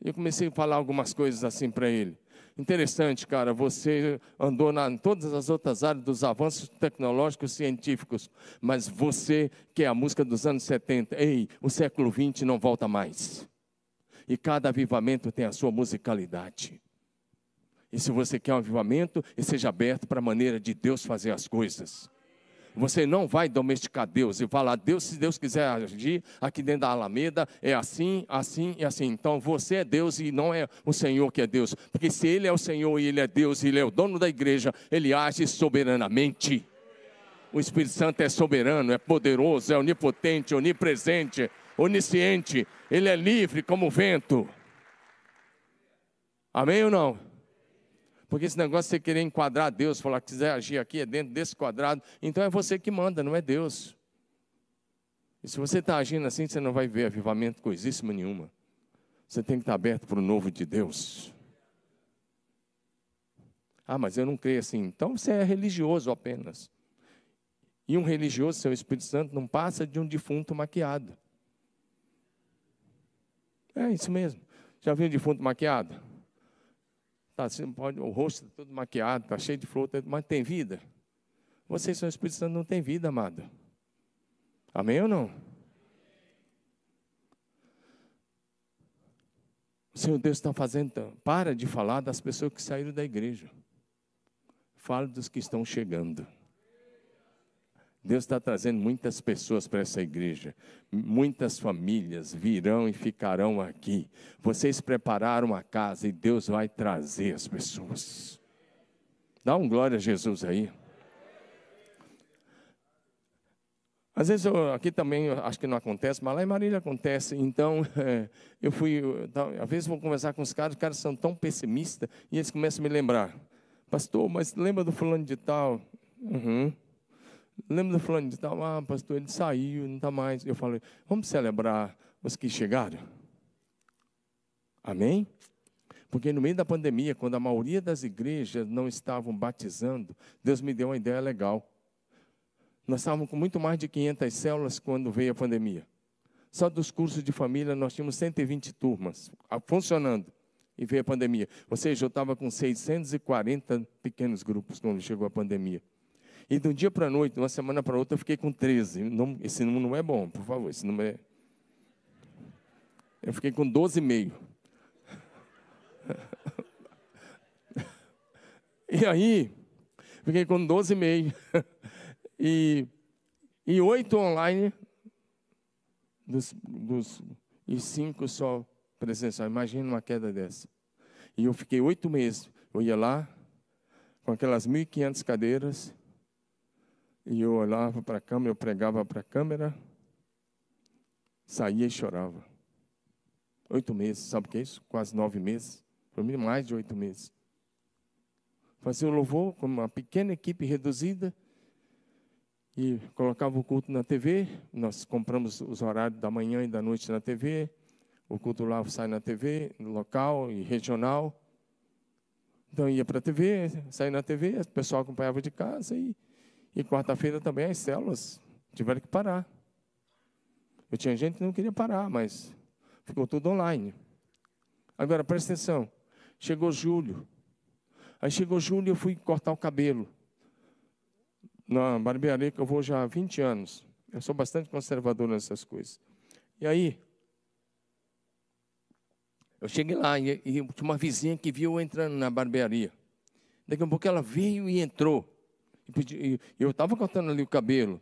E eu comecei a falar algumas coisas assim para ele. Interessante, cara, você andou na, em todas as outras áreas dos avanços tecnológicos científicos, mas você, que é a música dos anos 70, ei, o século 20 não volta mais. E cada avivamento tem a sua musicalidade. E se você quer um avivamento, seja aberto para a maneira de Deus fazer as coisas. Você não vai domesticar Deus e falar, Deus, se Deus quiser agir aqui dentro da Alameda, é assim, assim e assim. Então você é Deus e não é o Senhor que é Deus. Porque se Ele é o Senhor e Ele é Deus e Ele é o dono da igreja, Ele age soberanamente. O Espírito Santo é soberano, é poderoso, é onipotente, onipresente, onisciente. Ele é livre como o vento. Amém ou não? Porque esse negócio de você querer enquadrar Deus, falar que quiser agir aqui é dentro desse quadrado, então é você que manda, não é Deus. E se você está agindo assim, você não vai ver avivamento coisíssima nenhuma. Você tem que estar aberto para o novo de Deus. Ah, mas eu não creio assim. Então você é religioso apenas. E um religioso, seu Espírito Santo, não passa de um defunto maquiado. É isso mesmo. Já viu um defunto maquiado? Tá, assim, pode, o rosto todo maquiado, está cheio de flor, tá, mas tem vida? Vocês são Espírito Santo, não tem vida, amado. Amém ou não? O Senhor Deus está fazendo. Para de falar das pessoas que saíram da igreja. Fale dos que estão chegando. Deus está trazendo muitas pessoas para essa igreja. Muitas famílias virão e ficarão aqui. Vocês prepararam a casa e Deus vai trazer as pessoas. Dá um glória a Jesus aí. Às vezes eu, aqui também acho que não acontece, mas lá em Marília acontece. Então, é, eu fui, às vezes vou conversar com os caras, os caras são tão pessimistas e eles começam a me lembrar. Pastor, mas lembra do fulano de tal? Uhum. Lembra do fulano de tal? Ah, pastor, ele saiu, não está mais. Eu falei, vamos celebrar os que chegaram? Amém? Porque no meio da pandemia, quando a maioria das igrejas não estavam batizando, Deus me deu uma ideia legal. Nós estávamos com muito mais de 500 células quando veio a pandemia. Só dos cursos de família nós tínhamos 120 turmas ah, funcionando e veio a pandemia. Ou seja, eu estava com 640 pequenos grupos quando chegou a pandemia. E de um dia para a noite, de uma semana para outra, eu fiquei com 13. Não, esse número não é bom, por favor. Esse número é. Eu fiquei com 12,5. e aí, fiquei com 12,5. e, e online, dos, dos, e cinco só presencial. Imagina uma queda dessa. E eu fiquei oito meses. Eu ia lá, com aquelas 1.500 cadeiras, e eu olhava para a câmera, eu pregava para a câmera, saía e chorava. Oito meses, sabe o que é isso? Quase nove meses. Para mim, mais de oito meses. Fazia o louvor com uma pequena equipe reduzida e colocava o culto na TV. Nós compramos os horários da manhã e da noite na TV. O culto lá sai na TV, local e regional. Então ia para a TV, saía na TV, o pessoal acompanhava de casa e e quarta-feira também as células tiveram que parar. Eu tinha gente que não queria parar, mas ficou tudo online. Agora, presta atenção. Chegou julho. Aí chegou julho e eu fui cortar o cabelo. Na barbearia que eu vou já há 20 anos. Eu sou bastante conservador nessas coisas. E aí, eu cheguei lá e, e tinha uma vizinha que viu eu entrando na barbearia. Daqui a pouco ela veio e entrou. E eu estava cortando ali o cabelo.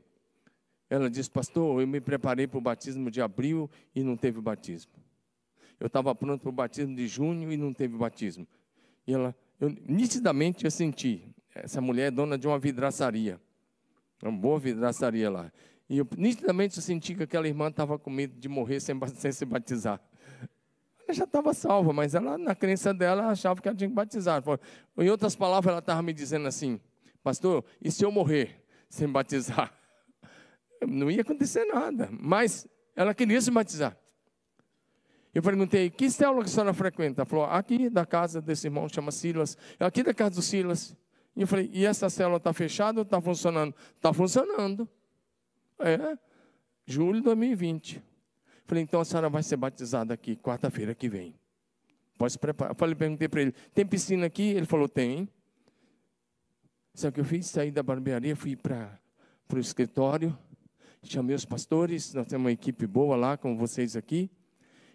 Ela disse, pastor, eu me preparei para o batismo de abril e não teve batismo. Eu estava pronto para o batismo de junho e não teve batismo. E ela, eu, nitidamente eu senti, essa mulher é dona de uma vidraçaria, uma boa vidraçaria lá. E eu, nitidamente eu senti que aquela irmã estava com medo de morrer sem, sem se batizar. Ela já estava salva, mas ela, na crença dela, achava que ela tinha que batizar. Em outras palavras, ela estava me dizendo assim, pastor, e se eu morrer sem batizar? Não ia acontecer nada, mas ela queria se batizar. Eu perguntei, que célula que a senhora frequenta? Ela falou, aqui da casa desse irmão, chama Silas. Aqui da casa do Silas. E eu falei, e essa célula está fechada ou está funcionando? Está funcionando. É, julho de 2020. Falei, então a senhora vai ser batizada aqui, quarta-feira que vem. Pode se preparar. Eu falei, perguntei para ele, tem piscina aqui? Ele falou, tem. Sabe o que eu fiz? Saí da barbearia, fui para o escritório, chamei os pastores, nós temos uma equipe boa lá, com vocês aqui,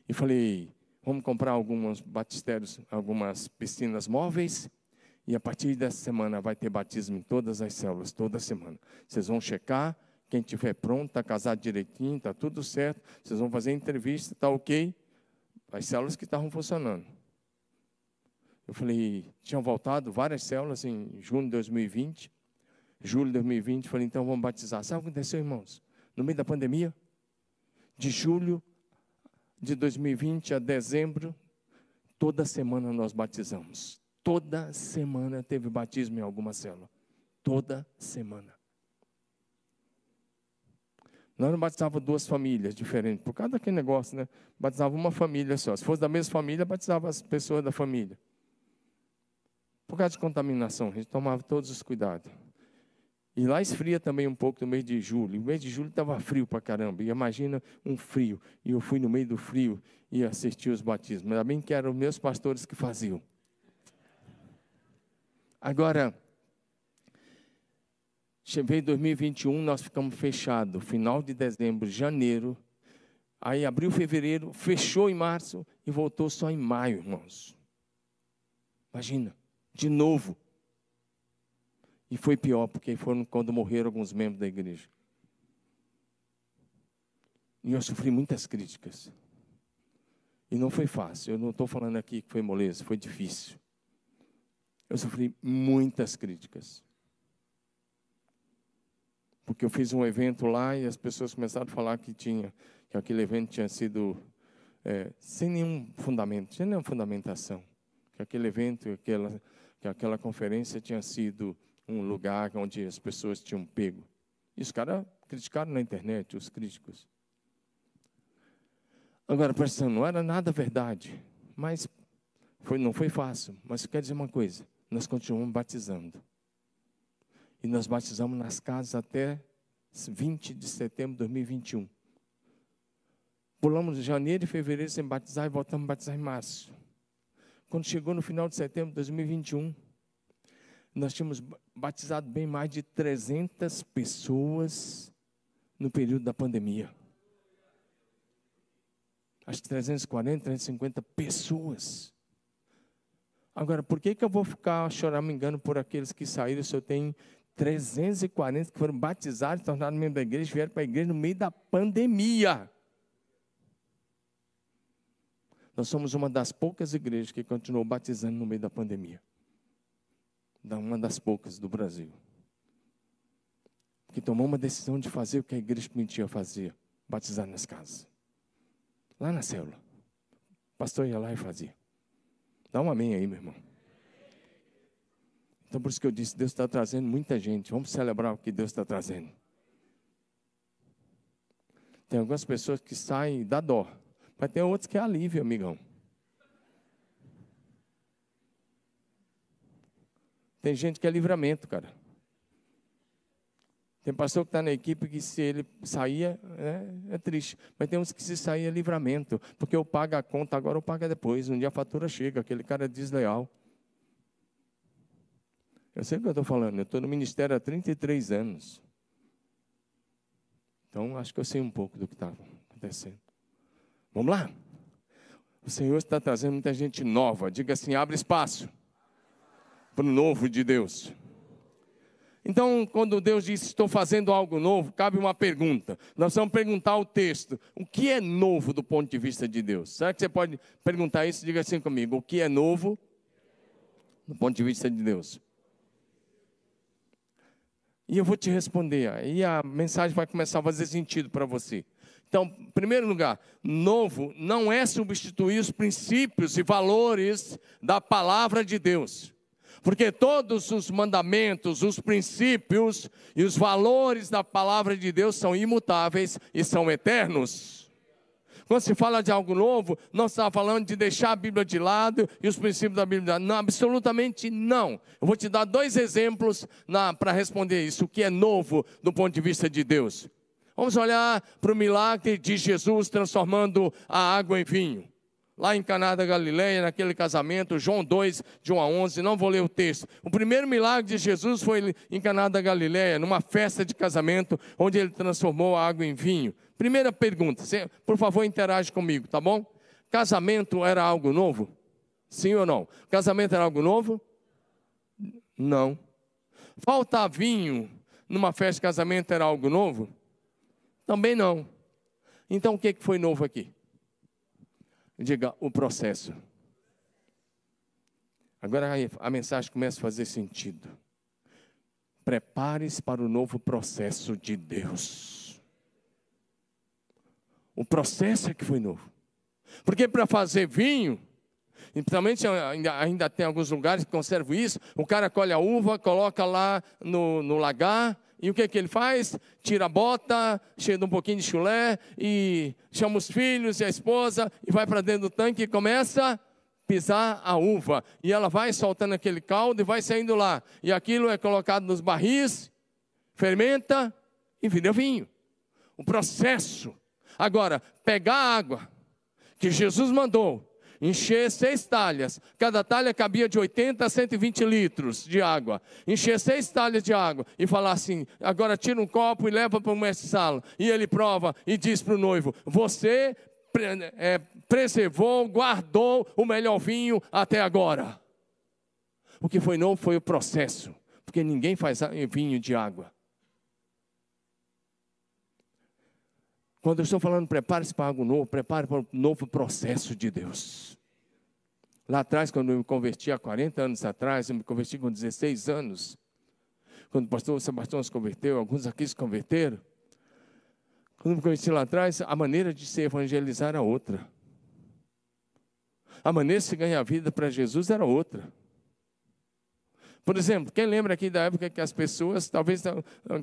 e falei, vamos comprar alguns batistérios, algumas piscinas móveis, e a partir dessa semana vai ter batismo em todas as células, toda semana. Vocês vão checar, quem tiver pronto, está casado direitinho, está tudo certo, vocês vão fazer entrevista, está ok. As células que estavam funcionando. Eu falei, tinham voltado várias células em junho de 2020, julho de 2020. Falei, então vamos batizar. Sabe o que aconteceu, irmãos? No meio da pandemia, de julho de 2020 a dezembro, toda semana nós batizamos. Toda semana teve batismo em alguma célula. Toda semana. Nós não batizava duas famílias diferentes, por causa daquele negócio, né? Batizava uma família só. Se fosse da mesma família, batizava as pessoas da família. Por causa de contaminação, a gente tomava todos os cuidados. E lá esfria também um pouco no mês de julho. O mês de julho estava frio para caramba. E imagina um frio. E eu fui no meio do frio e assisti os batismos. Ainda bem que eram meus pastores que faziam. Agora, veio 2021, nós ficamos fechados. Final de dezembro, janeiro. Aí abriu fevereiro, fechou em março e voltou só em maio, irmãos. Imagina, de novo. E foi pior, porque foram quando morreram alguns membros da igreja. E eu sofri muitas críticas. E não foi fácil. Eu não estou falando aqui que foi moleza, foi difícil. Eu sofri muitas críticas. Porque eu fiz um evento lá e as pessoas começaram a falar que tinha que aquele evento tinha sido é, sem nenhum fundamento, sem nenhuma fundamentação. Que aquele evento, aquela, que aquela conferência tinha sido um lugar onde as pessoas tinham pego. E os caras criticaram na internet, os críticos. Agora, presta não era nada verdade, mas foi, não foi fácil. Mas eu quero dizer uma coisa: nós continuamos batizando. E nós batizamos nas casas até 20 de setembro de 2021. Pulamos janeiro e fevereiro sem batizar e voltamos a batizar em março. Quando chegou no final de setembro de 2021, nós tínhamos batizado bem mais de 300 pessoas no período da pandemia. Acho que 340, 350 pessoas. Agora, por que, que eu vou ficar choramingando por aqueles que saíram se eu tenho 340 que foram batizados, tornaram membro da igreja, vieram para a igreja no meio da pandemia? Nós somos uma das poucas igrejas que continuou batizando no meio da pandemia. Uma das poucas do Brasil. Que tomou uma decisão de fazer o que a igreja permitia fazer: batizar nas casas. Lá na célula. O pastor ia lá e fazia. Dá um amém aí, meu irmão. Então, por isso que eu disse: Deus está trazendo muita gente. Vamos celebrar o que Deus está trazendo. Tem algumas pessoas que saem da dó, mas tem outros que é alívio, amigão. Tem gente que é livramento, cara. Tem pastor que está na equipe que se ele saía, é, é, triste. Mas tem uns que se saía é livramento. Porque eu pago a conta, agora eu pago depois. Um dia a fatura chega, aquele cara é desleal. Eu sei o que eu estou falando, eu estou no ministério há 33 anos. Então, acho que eu sei um pouco do que está acontecendo. Vamos lá? O Senhor está trazendo muita gente nova. Diga assim: abre espaço para o novo de Deus. Então, quando Deus diz estou fazendo algo novo, cabe uma pergunta. Nós vamos perguntar o texto: o que é novo do ponto de vista de Deus? Será que você pode perguntar isso? Diga assim comigo: o que é novo do ponto de vista de Deus? E eu vou te responder, aí a mensagem vai começar a fazer sentido para você. Então, em primeiro lugar, novo não é substituir os princípios e valores da palavra de Deus. Porque todos os mandamentos, os princípios e os valores da palavra de Deus são imutáveis e são eternos. Quando se fala de algo novo, não está falando de deixar a Bíblia de lado e os princípios da Bíblia. Não, absolutamente não. Eu vou te dar dois exemplos para responder isso. O que é novo do ponto de vista de Deus? Vamos olhar para o milagre de Jesus transformando a água em vinho lá em Caná da Galileia, naquele casamento, João 2, de 1 a 11, não vou ler o texto. O primeiro milagre de Jesus foi em Caná da Galileia, numa festa de casamento, onde ele transformou a água em vinho. Primeira pergunta, por favor, interage comigo, tá bom? Casamento era algo novo? Sim ou não? Casamento era algo novo? Não. Faltar vinho numa festa de casamento era algo novo? Também não. Então o que foi novo aqui? Diga o processo. Agora a mensagem começa a fazer sentido. Prepare-se para o novo processo de Deus. O processo é que foi novo. Porque para fazer vinho, e principalmente ainda, ainda tem alguns lugares que conservam isso, o cara colhe a uva, coloca lá no, no lagar, e o que, que ele faz? Tira a bota, cheia de um pouquinho de chulé, e chama os filhos e a esposa, e vai para dentro do tanque e começa a pisar a uva. E ela vai soltando aquele caldo e vai saindo lá. E aquilo é colocado nos barris, fermenta e vira vinho. O processo. Agora, pegar a água que Jesus mandou, encher seis talhas, cada talha cabia de 80 a 120 litros de água, encher seis talhas de água e falar assim: agora tira um copo e leva para o mestre-sala. E ele prova e diz para o noivo: Você é, preservou, guardou o melhor vinho até agora. O que foi novo foi o processo, porque ninguém faz vinho de água. Quando eu estou falando prepare-se para algo novo, prepare para um novo processo de Deus. Lá atrás, quando eu me converti há 40 anos atrás, eu me converti com 16 anos. Quando o pastor Sebastião se converteu, alguns aqui se converteram. Quando eu me converti lá atrás, a maneira de se evangelizar era outra. A maneira de se ganhar vida para Jesus era outra. Por exemplo, quem lembra aqui da época que as pessoas, talvez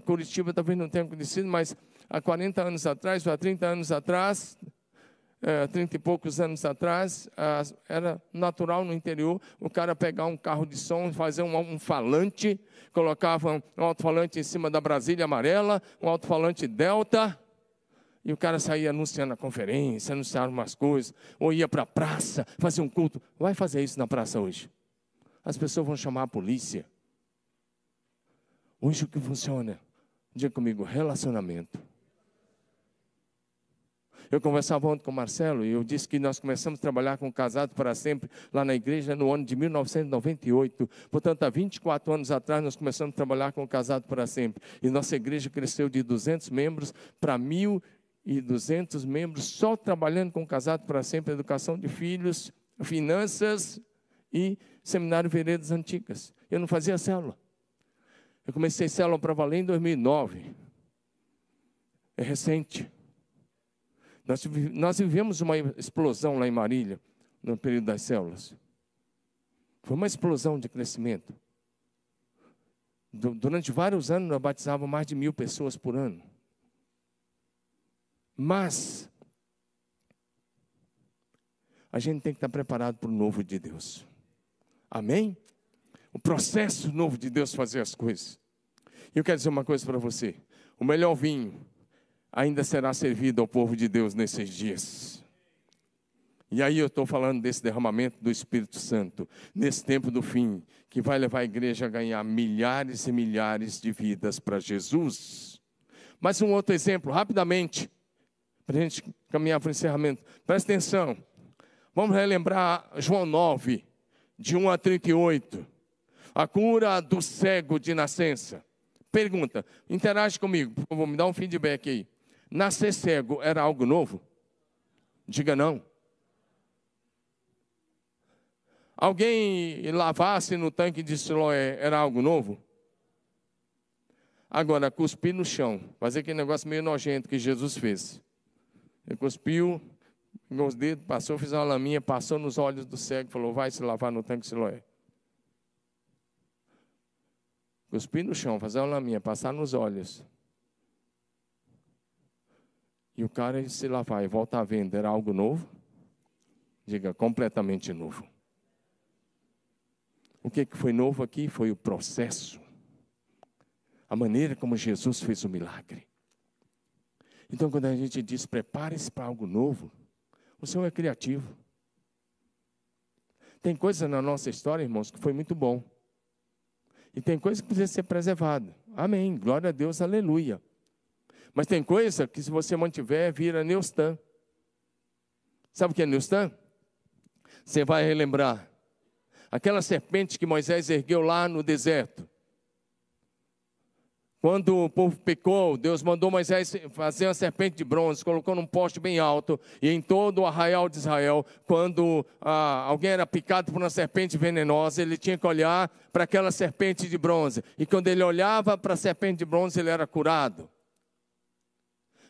Curitiba talvez não tenha conhecido, mas há 40 anos atrás, ou há 30 anos atrás, é, 30 e poucos anos atrás, era natural no interior o cara pegar um carro de som, fazer um, um falante, colocava um alto-falante em cima da Brasília amarela, um alto-falante Delta, e o cara saía anunciando a conferência, anunciando umas coisas, ou ia para a praça, fazer um culto. Vai fazer isso na praça hoje as pessoas vão chamar a polícia. Hoje o que funciona? Diga comigo, relacionamento. Eu conversava ontem com o Marcelo e eu disse que nós começamos a trabalhar com Casado para Sempre lá na igreja no ano de 1998. Portanto, há 24 anos atrás nós começamos a trabalhar com Casado para Sempre. E nossa igreja cresceu de 200 membros para 1.200 membros só trabalhando com Casado para Sempre, educação de filhos, finanças e Seminário Veredas Antigas. Eu não fazia célula. Eu comecei célula para valer em 2009. É recente. Nós, nós vivemos uma explosão lá em Marília, no período das células. Foi uma explosão de crescimento. Durante vários anos, nós batizávamos mais de mil pessoas por ano. Mas, a gente tem que estar preparado para o novo de Deus. Amém? O processo novo de Deus fazer as coisas. E eu quero dizer uma coisa para você: o melhor vinho ainda será servido ao povo de Deus nesses dias. E aí eu estou falando desse derramamento do Espírito Santo, nesse tempo do fim, que vai levar a igreja a ganhar milhares e milhares de vidas para Jesus. Mais um outro exemplo, rapidamente, para a gente caminhar para o encerramento. Presta atenção. Vamos relembrar João 9 de 1 a 38. A cura do cego de nascença. Pergunta, interage comigo, por favor, me dá um feedback aí. Nascer cego era algo novo? Diga não. Alguém lavasse no tanque de Siloé era algo novo? Agora, cuspir no chão, fazer aquele negócio meio nojento que Jesus fez. Ele cuspiu, os dedos, passou, fez uma laminha, passou nos olhos do cego, falou: vai se lavar no tanque Siloé. Cuspir no chão, fazer uma laminha, passar nos olhos. E o cara se lavar e voltar a vender algo novo? Diga, completamente novo. O que foi novo aqui foi o processo. A maneira como Jesus fez o milagre. Então, quando a gente diz prepare-se para algo novo, o Senhor é criativo. Tem coisa na nossa história, irmãos, que foi muito bom. E tem coisa que precisa ser preservada. Amém. Glória a Deus, aleluia. Mas tem coisa que, se você mantiver, vira Neustan. Sabe o que é Neustan? Você vai relembrar. Aquela serpente que Moisés ergueu lá no deserto. Quando o povo pecou, Deus mandou Moisés fazer uma serpente de bronze, colocou num poste bem alto, e em todo o arraial de Israel, quando ah, alguém era picado por uma serpente venenosa, ele tinha que olhar para aquela serpente de bronze. E quando ele olhava para a serpente de bronze, ele era curado.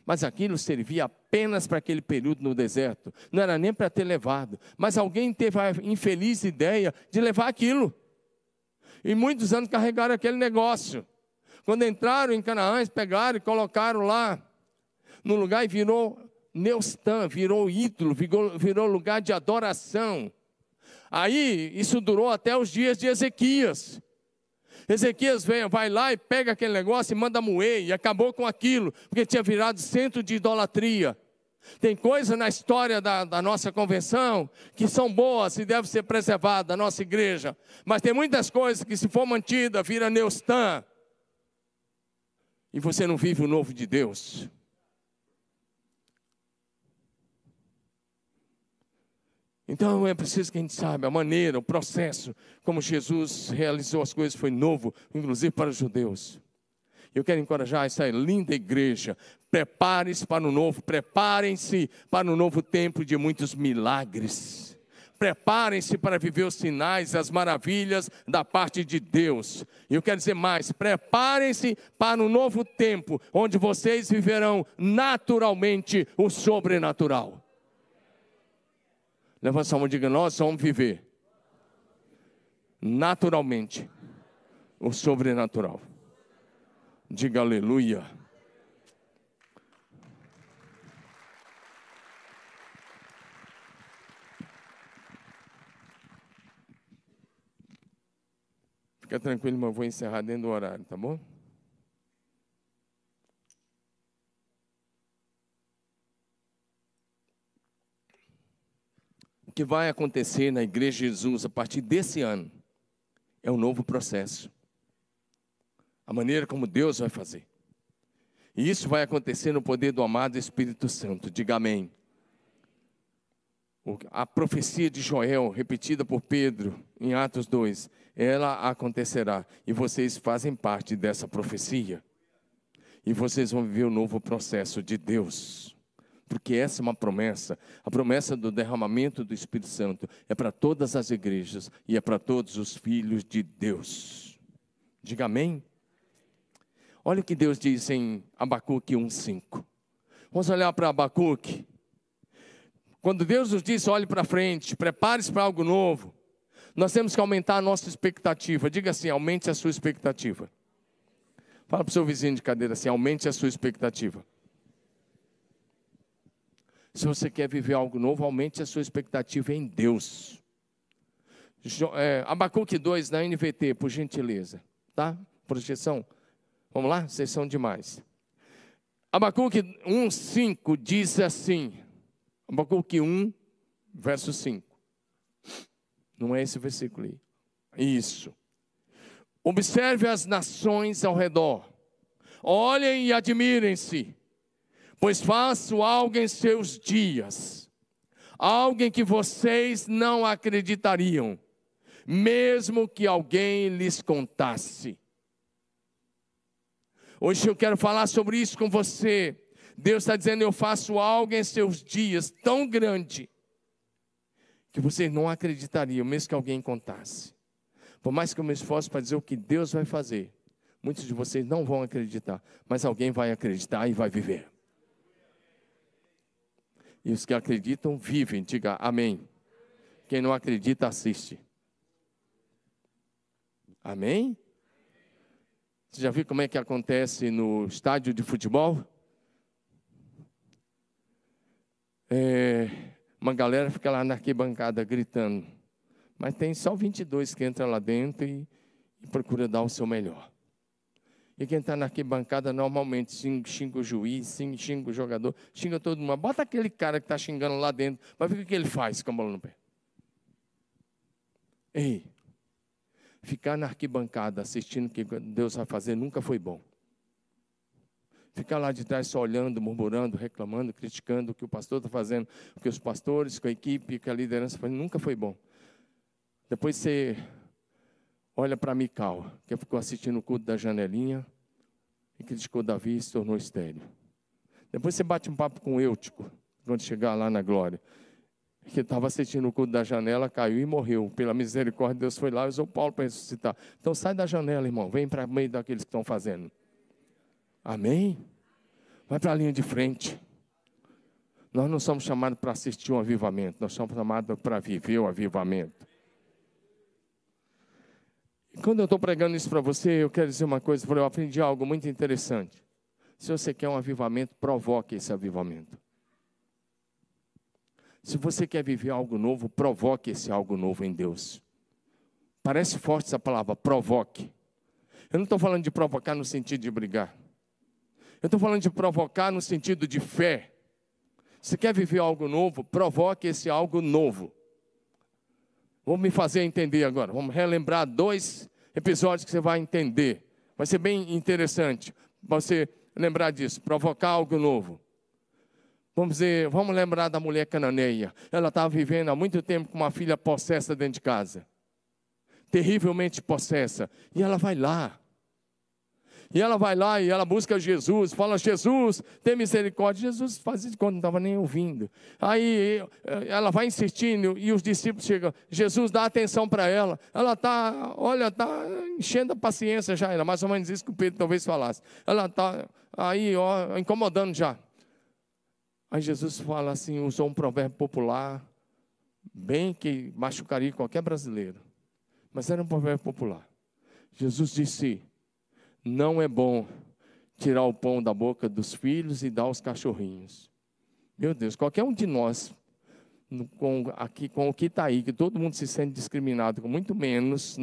Mas aquilo servia apenas para aquele período no deserto, não era nem para ter levado. Mas alguém teve a infeliz ideia de levar aquilo. E muitos anos carregaram aquele negócio. Quando entraram em Canaã, eles pegaram e colocaram lá no lugar e virou Neustan, virou ídolo, virou, virou lugar de adoração. Aí isso durou até os dias de Ezequias. Ezequias vem, vai lá e pega aquele negócio e manda moer, e acabou com aquilo, porque tinha virado centro de idolatria. Tem coisas na história da, da, nossa convenção que são boas e devem ser preservadas, da nossa igreja. Mas tem muitas coisas que, se for mantida, vira Neustan. E você não vive o novo de Deus. Então é preciso que a gente saiba a maneira, o processo, como Jesus realizou as coisas foi novo, inclusive para os judeus. Eu quero encorajar essa linda igreja. Prepare-se para o novo, preparem-se para o novo tempo de muitos milagres. Preparem-se para viver os sinais, as maravilhas da parte de Deus. E eu quero dizer mais: preparem-se para um novo tempo, onde vocês viverão naturalmente o sobrenatural. Levanta a mão e diga: Nós vamos viver naturalmente o sobrenatural. Diga aleluia. Fica tranquilo, mas eu vou encerrar dentro do horário, tá bom? O que vai acontecer na Igreja de Jesus a partir desse ano é um novo processo a maneira como Deus vai fazer. E isso vai acontecer no poder do amado Espírito Santo. Diga amém. A profecia de Joel, repetida por Pedro em Atos 2, ela acontecerá. E vocês fazem parte dessa profecia. E vocês vão viver o novo processo de Deus. Porque essa é uma promessa. A promessa do derramamento do Espírito Santo é para todas as igrejas e é para todos os filhos de Deus. Diga amém. Olha o que Deus diz em Abacuque 1,5. Vamos olhar para Abacuque. Quando Deus nos diz, olhe para frente, prepare-se para algo novo, nós temos que aumentar a nossa expectativa. Diga assim, aumente a sua expectativa. Fala para o seu vizinho de cadeira assim, aumente a sua expectativa. Se você quer viver algo novo, aumente a sua expectativa em Deus. É, Abacuque 2 na NVT, por gentileza. Tá? Projeção Vamos lá? Vocês são demais. Abacuque 1, 5 diz assim. Abacuque 1, verso 5. Não é esse versículo aí. Isso. Observe as nações ao redor. Olhem e admirem-se, pois faço algo em seus dias, algo em que vocês não acreditariam, mesmo que alguém lhes contasse. Hoje eu quero falar sobre isso com você. Deus está dizendo: Eu faço algo em seus dias tão grande que vocês não acreditariam, mesmo que alguém contasse. Por mais que eu me esforce para dizer o que Deus vai fazer, muitos de vocês não vão acreditar, mas alguém vai acreditar e vai viver. E os que acreditam vivem, diga amém. Quem não acredita, assiste. Amém? Você já viu como é que acontece no estádio de futebol? É, uma galera fica lá na arquibancada gritando, mas tem só 22 que entram lá dentro e, e procura dar o seu melhor. E quem está na arquibancada normalmente xinga, xinga, o juiz, xinga o jogador, xinga todo mundo. Bota aquele cara que está xingando lá dentro, vai ver o que ele faz com a bola no pé. Ei, Ficar na arquibancada assistindo o que Deus vai fazer nunca foi bom. Ficar lá de trás só olhando, murmurando, reclamando, criticando o que o pastor está fazendo, o que os pastores, com a equipe, que a liderança nunca foi bom. Depois você olha para Mical, que ficou assistindo o culto da janelinha e criticou Davi e se tornou estéreo. Depois você bate um papo com Eutico, quando chegar lá na glória que estava assistindo o culto da janela, caiu e morreu. Pela misericórdia, Deus foi lá e usou Paulo para ressuscitar. Então sai da janela, irmão. Vem para meio daqueles que estão fazendo. Amém? Vai para a linha de frente. Nós não somos chamados para assistir um avivamento, nós somos chamados para viver o avivamento. Quando eu estou pregando isso para você, eu quero dizer uma coisa, eu aprendi algo muito interessante. Se você quer um avivamento, provoque esse avivamento. Se você quer viver algo novo, provoque esse algo novo em Deus. Parece forte essa palavra, provoque. Eu não estou falando de provocar no sentido de brigar. Eu estou falando de provocar no sentido de fé. Se quer viver algo novo, provoque esse algo novo. Vou me fazer entender agora. Vamos relembrar dois episódios que você vai entender. Vai ser bem interessante você lembrar disso, provocar algo novo. Vamos dizer, vamos lembrar da mulher cananeia. Ela estava vivendo há muito tempo com uma filha possessa dentro de casa. Terrivelmente possessa. E ela vai lá. E ela vai lá e ela busca Jesus, fala: Jesus, tem misericórdia. Jesus fazia de conta, não estava nem ouvindo. Aí eh, ela vai insistindo e os discípulos chegam: Jesus, dá atenção para ela. Ela está, olha, está enchendo a paciência já. Era mais ou menos isso que o Pedro talvez falasse. Ela está aí, ó, incomodando já. Aí Jesus fala assim: usou um provérbio popular, bem que machucaria qualquer brasileiro. Mas era um provérbio popular. Jesus disse: não é bom tirar o pão da boca dos filhos e dar aos cachorrinhos. Meu Deus, qualquer um de nós, com, aqui com o que está aí, que todo mundo se sente discriminado, com muito menos.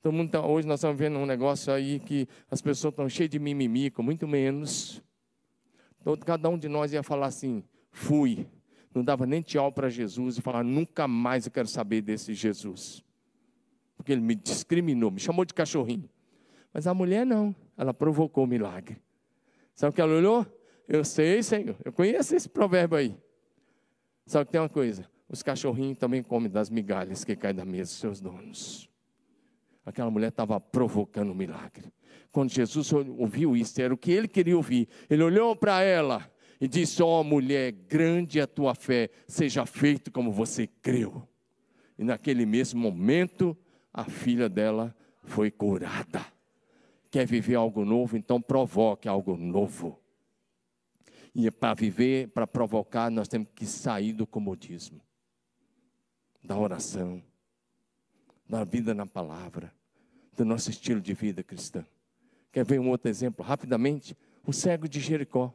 Todo mundo tá, hoje nós estamos vendo um negócio aí que as pessoas estão cheias de mimimi, com muito menos. Todo, cada um de nós ia falar assim: fui. Não dava nem tchau para Jesus e falar: nunca mais eu quero saber desse Jesus. Porque ele me discriminou, me chamou de cachorrinho. Mas a mulher não, ela provocou o milagre. Sabe o que ela olhou? Eu sei, Senhor, eu conheço esse provérbio aí. Só que tem uma coisa: os cachorrinhos também comem das migalhas que caem da mesa dos seus donos. Aquela mulher estava provocando o milagre. Quando Jesus ouviu isso, era o que ele queria ouvir. Ele olhou para ela e disse: Ó oh, mulher, grande é a tua fé, seja feito como você creu. E naquele mesmo momento, a filha dela foi curada quer viver algo novo, então provoque algo novo. E para viver, para provocar, nós temos que sair do comodismo, da oração, da vida na palavra, do nosso estilo de vida cristã. Quer ver um outro exemplo? Rapidamente, o cego de Jericó.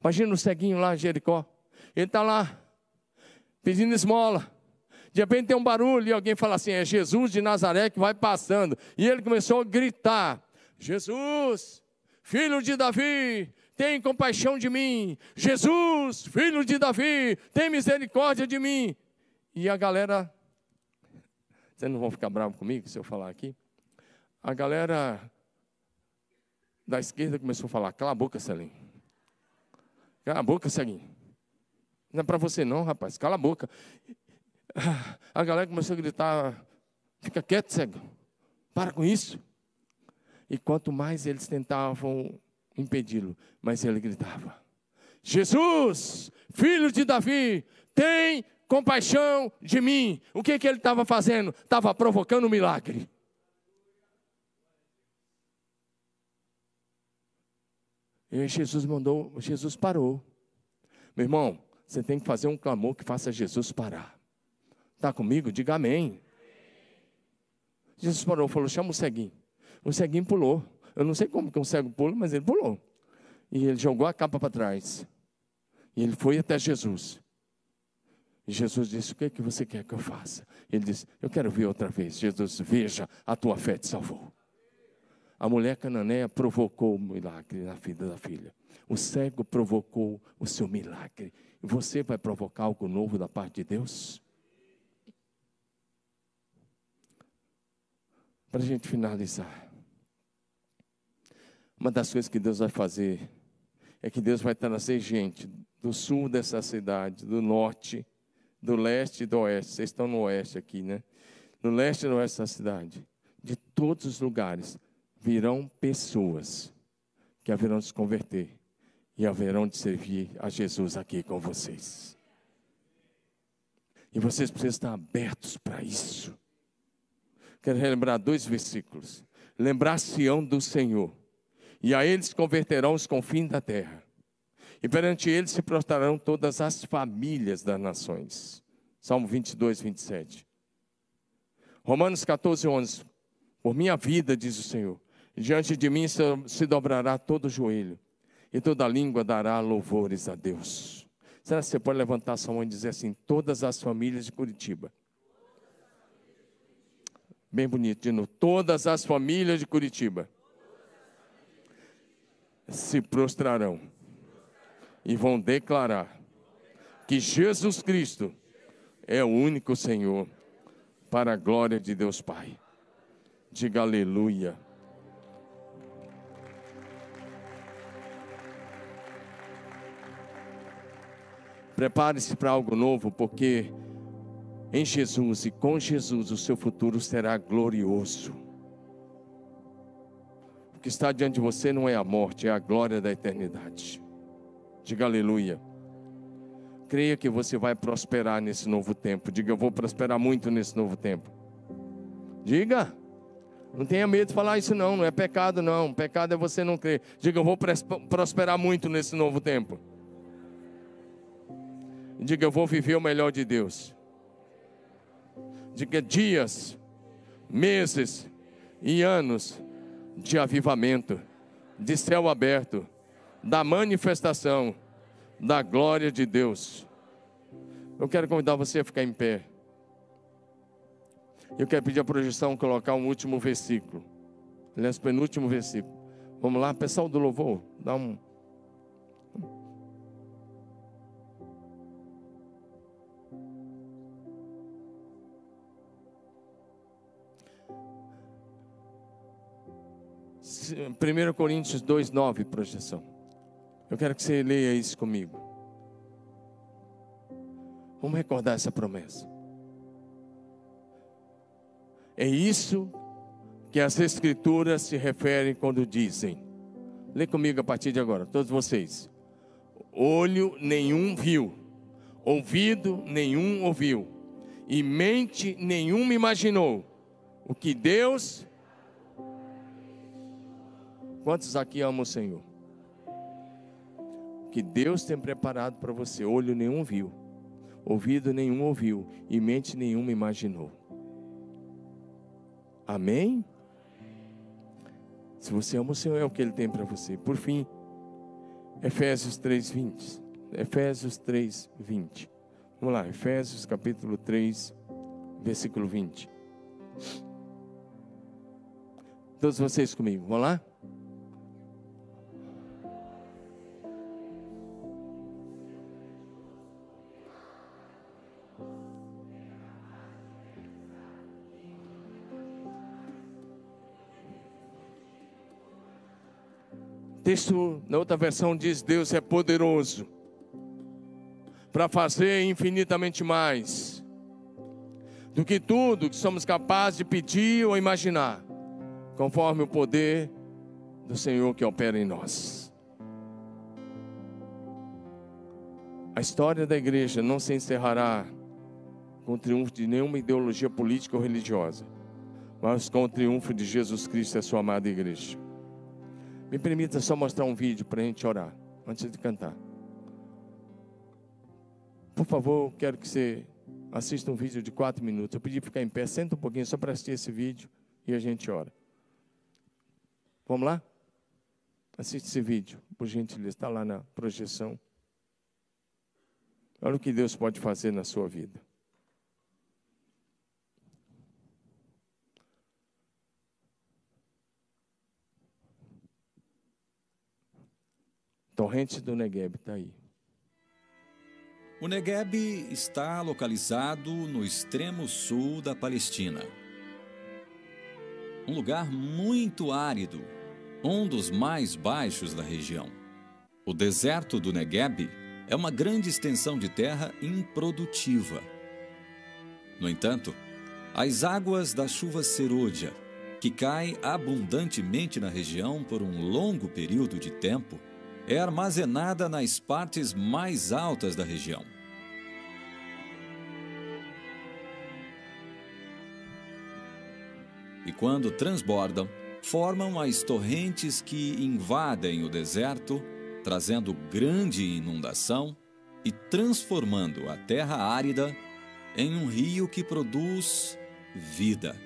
Imagina o ceguinho lá, Jericó. Ele está lá, pedindo esmola. De repente tem um barulho e alguém fala assim: é Jesus de Nazaré que vai passando. E ele começou a gritar: Jesus, filho de Davi, tem compaixão de mim. Jesus, filho de Davi, tem misericórdia de mim. E a galera, vocês não vão ficar bravos comigo se eu falar aqui? A galera da esquerda começou a falar: cala a boca, Celim. Cala a boca, Celim. Não é para você, não, rapaz, cala a boca. A galera começou a gritar: fica quieto, cego, para com isso. E quanto mais eles tentavam impedi-lo, mais ele gritava: Jesus, filho de Davi, tem compaixão de mim. O que, que ele estava fazendo? Estava provocando um milagre. E Jesus mandou, Jesus parou. Meu irmão, você tem que fazer um clamor que faça Jesus parar. Está comigo? Diga amém. Jesus parou, falou: chama o ceguinho. O ceguinho pulou. Eu não sei como que um cego pula, mas ele pulou. E ele jogou a capa para trás. E ele foi até Jesus. E Jesus disse: O que, é que você quer que eu faça? Ele disse: Eu quero ver outra vez. Jesus, veja, a tua fé te salvou. A mulher cananeia provocou o milagre na vida da filha. O cego provocou o seu milagre. Você vai provocar algo novo da parte de Deus? Para a gente finalizar. Uma das coisas que Deus vai fazer é que Deus vai trazer gente do sul dessa cidade, do norte, do leste e do oeste. Vocês estão no oeste aqui, né? No leste e no oeste da cidade. De todos os lugares virão pessoas que haverão de se converter e haverão de servir a Jesus aqui com vocês. E vocês precisam estar abertos para isso. Quero relembrar dois versículos. Lembrar Sião do Senhor e a eles converterão os confins da terra. E perante eles se prostrarão todas as famílias das nações. Salmo 22, 27. Romanos 14, 11. Por minha vida, diz o Senhor, diante de mim se dobrará todo joelho, e toda língua dará louvores a Deus. Será que você pode levantar sua mão e dizer assim: todas as famílias de Curitiba? Bem bonito, de. Todas as famílias de Curitiba se prostrarão e vão declarar que Jesus Cristo é o único Senhor, para a glória de Deus Pai. Diga aleluia. Prepare-se para algo novo, porque em Jesus e com Jesus o seu futuro será glorioso. Que está diante de você não é a morte, é a glória da eternidade. Diga aleluia. Creia que você vai prosperar nesse novo tempo. Diga, eu vou prosperar muito nesse novo tempo. Diga. Não tenha medo de falar isso, não. Não é pecado, não. Pecado é você não crer. Diga, eu vou prosperar muito nesse novo tempo. Diga, eu vou viver o melhor de Deus. Diga, dias, meses e anos de avivamento, de céu aberto, da manifestação da glória de Deus. Eu quero convidar você a ficar em pé. Eu quero pedir a projeção colocar um último versículo. Aliás, penúltimo versículo. Vamos lá, pessoal do louvor, dá um. Primeiro Coríntios 2:9, projeção. Eu quero que você leia isso comigo. Vamos recordar essa promessa. É isso que as Escrituras se referem quando dizem. Lê comigo a partir de agora, todos vocês. Olho nenhum viu, ouvido nenhum ouviu, e mente nenhuma imaginou o que Deus. Quantos aqui amam o Senhor? que Deus tem preparado para você. Olho nenhum viu, ouvido nenhum ouviu e mente nenhuma imaginou. Amém? Se você ama o Senhor, é o que Ele tem para você. Por fim, Efésios 3, 20. Efésios 3, 20. Vamos lá, Efésios capítulo 3, versículo 20. Todos vocês comigo, vamos lá? Texto, na outra versão, diz: Deus é poderoso para fazer infinitamente mais do que tudo que somos capazes de pedir ou imaginar, conforme o poder do Senhor que opera em nós. A história da igreja não se encerrará com o triunfo de nenhuma ideologia política ou religiosa, mas com o triunfo de Jesus Cristo e a sua amada igreja. Me permita só mostrar um vídeo para a gente orar, antes de cantar. Por favor, quero que você assista um vídeo de quatro minutos. Eu pedi para ficar em pé, senta um pouquinho só para assistir esse vídeo e a gente ora. Vamos lá? Assiste esse vídeo, por gentileza, está lá na projeção. Olha o que Deus pode fazer na sua vida. Torrente do Negueb está aí. O Negueb está localizado no extremo sul da Palestina. Um lugar muito árido, um dos mais baixos da região. O deserto do Negueb é uma grande extensão de terra improdutiva. No entanto, as águas da chuva serôdia, que cai abundantemente na região por um longo período de tempo, é armazenada nas partes mais altas da região. E quando transbordam, formam as torrentes que invadem o deserto, trazendo grande inundação e transformando a terra árida em um rio que produz vida.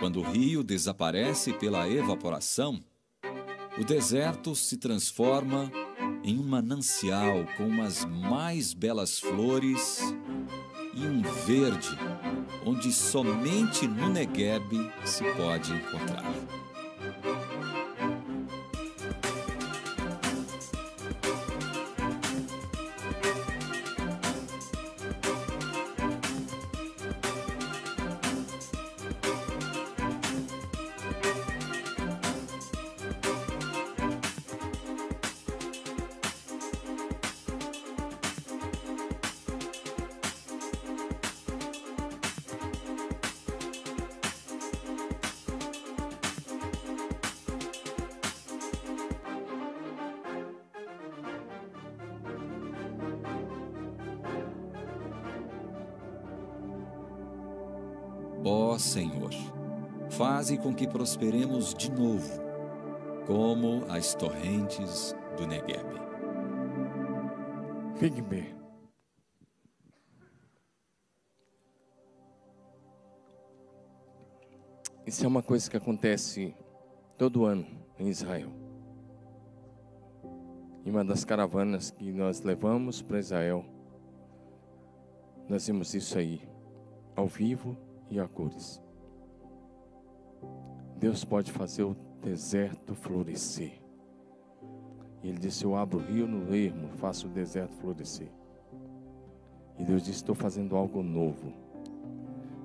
Quando o rio desaparece pela evaporação, o deserto se transforma em um manancial com as mais belas flores e um verde onde somente no Negueb se pode encontrar. Com que prosperemos de novo, como as torrentes do Negueb. Fique bem. Isso é uma coisa que acontece todo ano em Israel. Em uma das caravanas que nós levamos para Israel, nós vimos isso aí, ao vivo e a cores. Deus pode fazer o deserto florescer. Ele disse: Eu abro o rio no ermo, faço o deserto florescer. E Deus disse: Estou fazendo algo novo.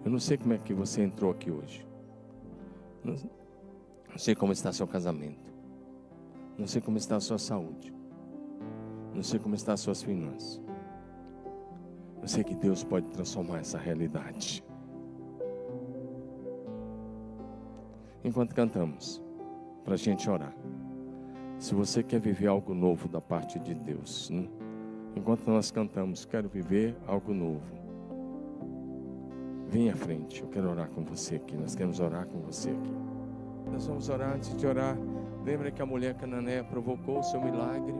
Eu não sei como é que você entrou aqui hoje. Não, sei como está seu casamento. Não sei como está a sua saúde. Não sei como estão as suas finanças. Eu sei que Deus pode transformar essa realidade. Enquanto cantamos, para a gente orar. Se você quer viver algo novo da parte de Deus, né? enquanto nós cantamos, quero viver algo novo. Vem à frente, eu quero orar com você aqui. Nós queremos orar com você aqui. Nós vamos orar antes de orar. Lembra que a mulher cananeia provocou o seu milagre?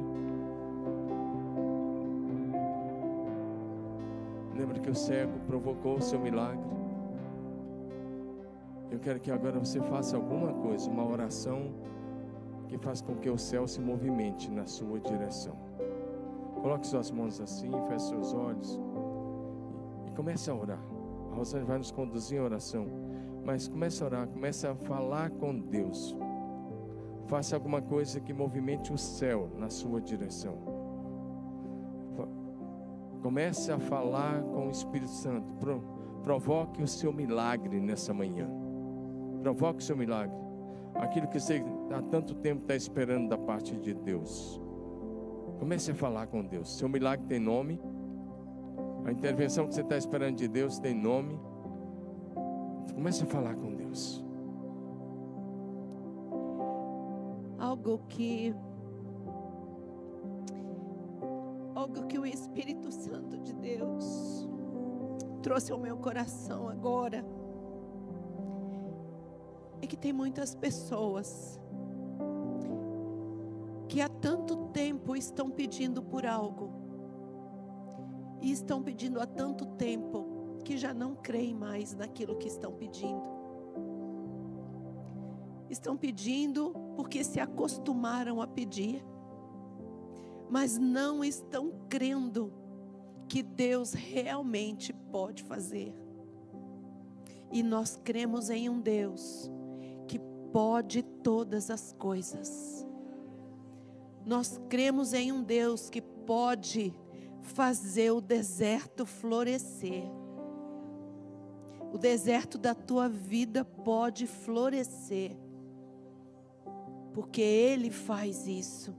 Lembra que o cego provocou o seu milagre? Eu quero que agora você faça alguma coisa, uma oração que faça com que o céu se movimente na sua direção. Coloque suas mãos assim, feche seus olhos e comece a orar. A Rosane vai nos conduzir em oração, mas comece a orar, comece a falar com Deus. Faça alguma coisa que movimente o céu na sua direção. Comece a falar com o Espírito Santo. Provoque o seu milagre nessa manhã. Provoque o seu milagre. Aquilo que você há tanto tempo está esperando da parte de Deus. Comece a falar com Deus. Seu milagre tem nome. A intervenção que você está esperando de Deus tem nome. Comece a falar com Deus. Algo que algo que o Espírito Santo de Deus trouxe ao meu coração agora é que tem muitas pessoas que há tanto tempo estão pedindo por algo, e estão pedindo há tanto tempo que já não creem mais naquilo que estão pedindo. Estão pedindo porque se acostumaram a pedir, mas não estão crendo que Deus realmente pode fazer. E nós cremos em um Deus pode todas as coisas. Nós cremos em um Deus que pode fazer o deserto florescer. O deserto da tua vida pode florescer, porque Ele faz isso.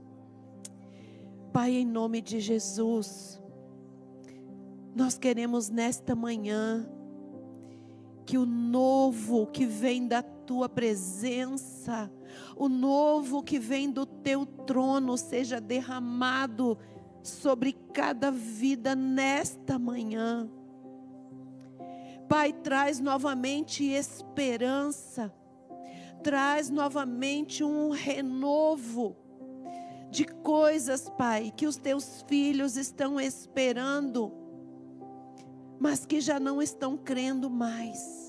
Pai, em nome de Jesus, nós queremos nesta manhã que o novo que vem da tua presença, o novo que vem do teu trono seja derramado sobre cada vida nesta manhã. Pai, traz novamente esperança, traz novamente um renovo de coisas, Pai, que os teus filhos estão esperando, mas que já não estão crendo mais.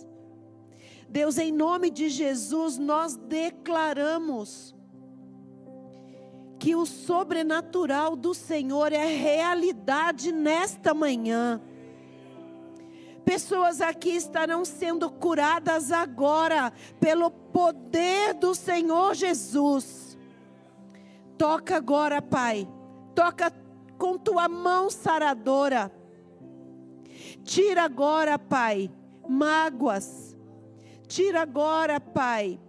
Deus, em nome de Jesus, nós declaramos que o sobrenatural do Senhor é realidade nesta manhã. Pessoas aqui estarão sendo curadas agora pelo poder do Senhor Jesus. Toca agora, Pai. Toca com tua mão saradora. Tira agora, Pai, mágoas. Tira agora, Pai,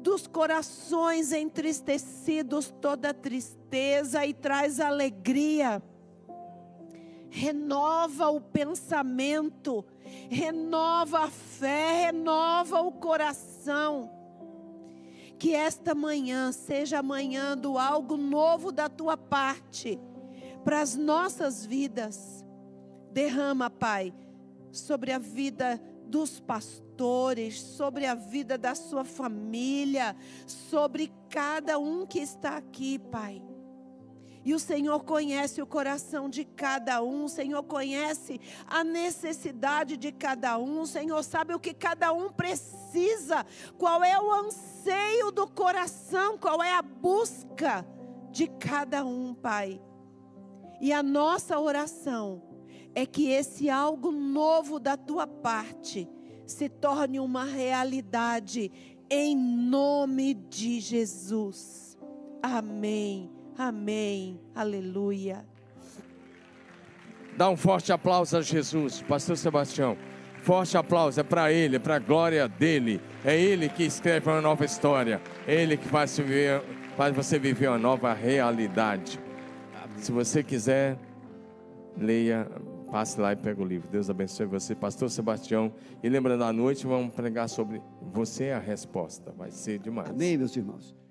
dos corações entristecidos toda tristeza e traz alegria. Renova o pensamento, renova a fé, renova o coração. Que esta manhã seja a manhã do algo novo da tua parte para as nossas vidas. Derrama, Pai, sobre a vida dos pastores, sobre a vida da sua família, sobre cada um que está aqui, Pai. E o Senhor conhece o coração de cada um, o Senhor conhece a necessidade de cada um, o Senhor sabe o que cada um precisa, qual é o anseio do coração, qual é a busca de cada um, Pai. E a nossa oração é que esse algo novo da tua parte se torne uma realidade em nome de Jesus. Amém. Amém. Aleluia. Dá um forte aplauso a Jesus, Pastor Sebastião. Forte aplauso, é para Ele, é para a glória dele. É Ele que escreve uma nova história. É Ele que faz, viver, faz você viver uma nova realidade. Se você quiser, leia Passe lá e pega o livro. Deus abençoe você, Pastor Sebastião. E lembra da noite, vamos pregar sobre você é a resposta. Vai ser demais. Amém, meus irmãos.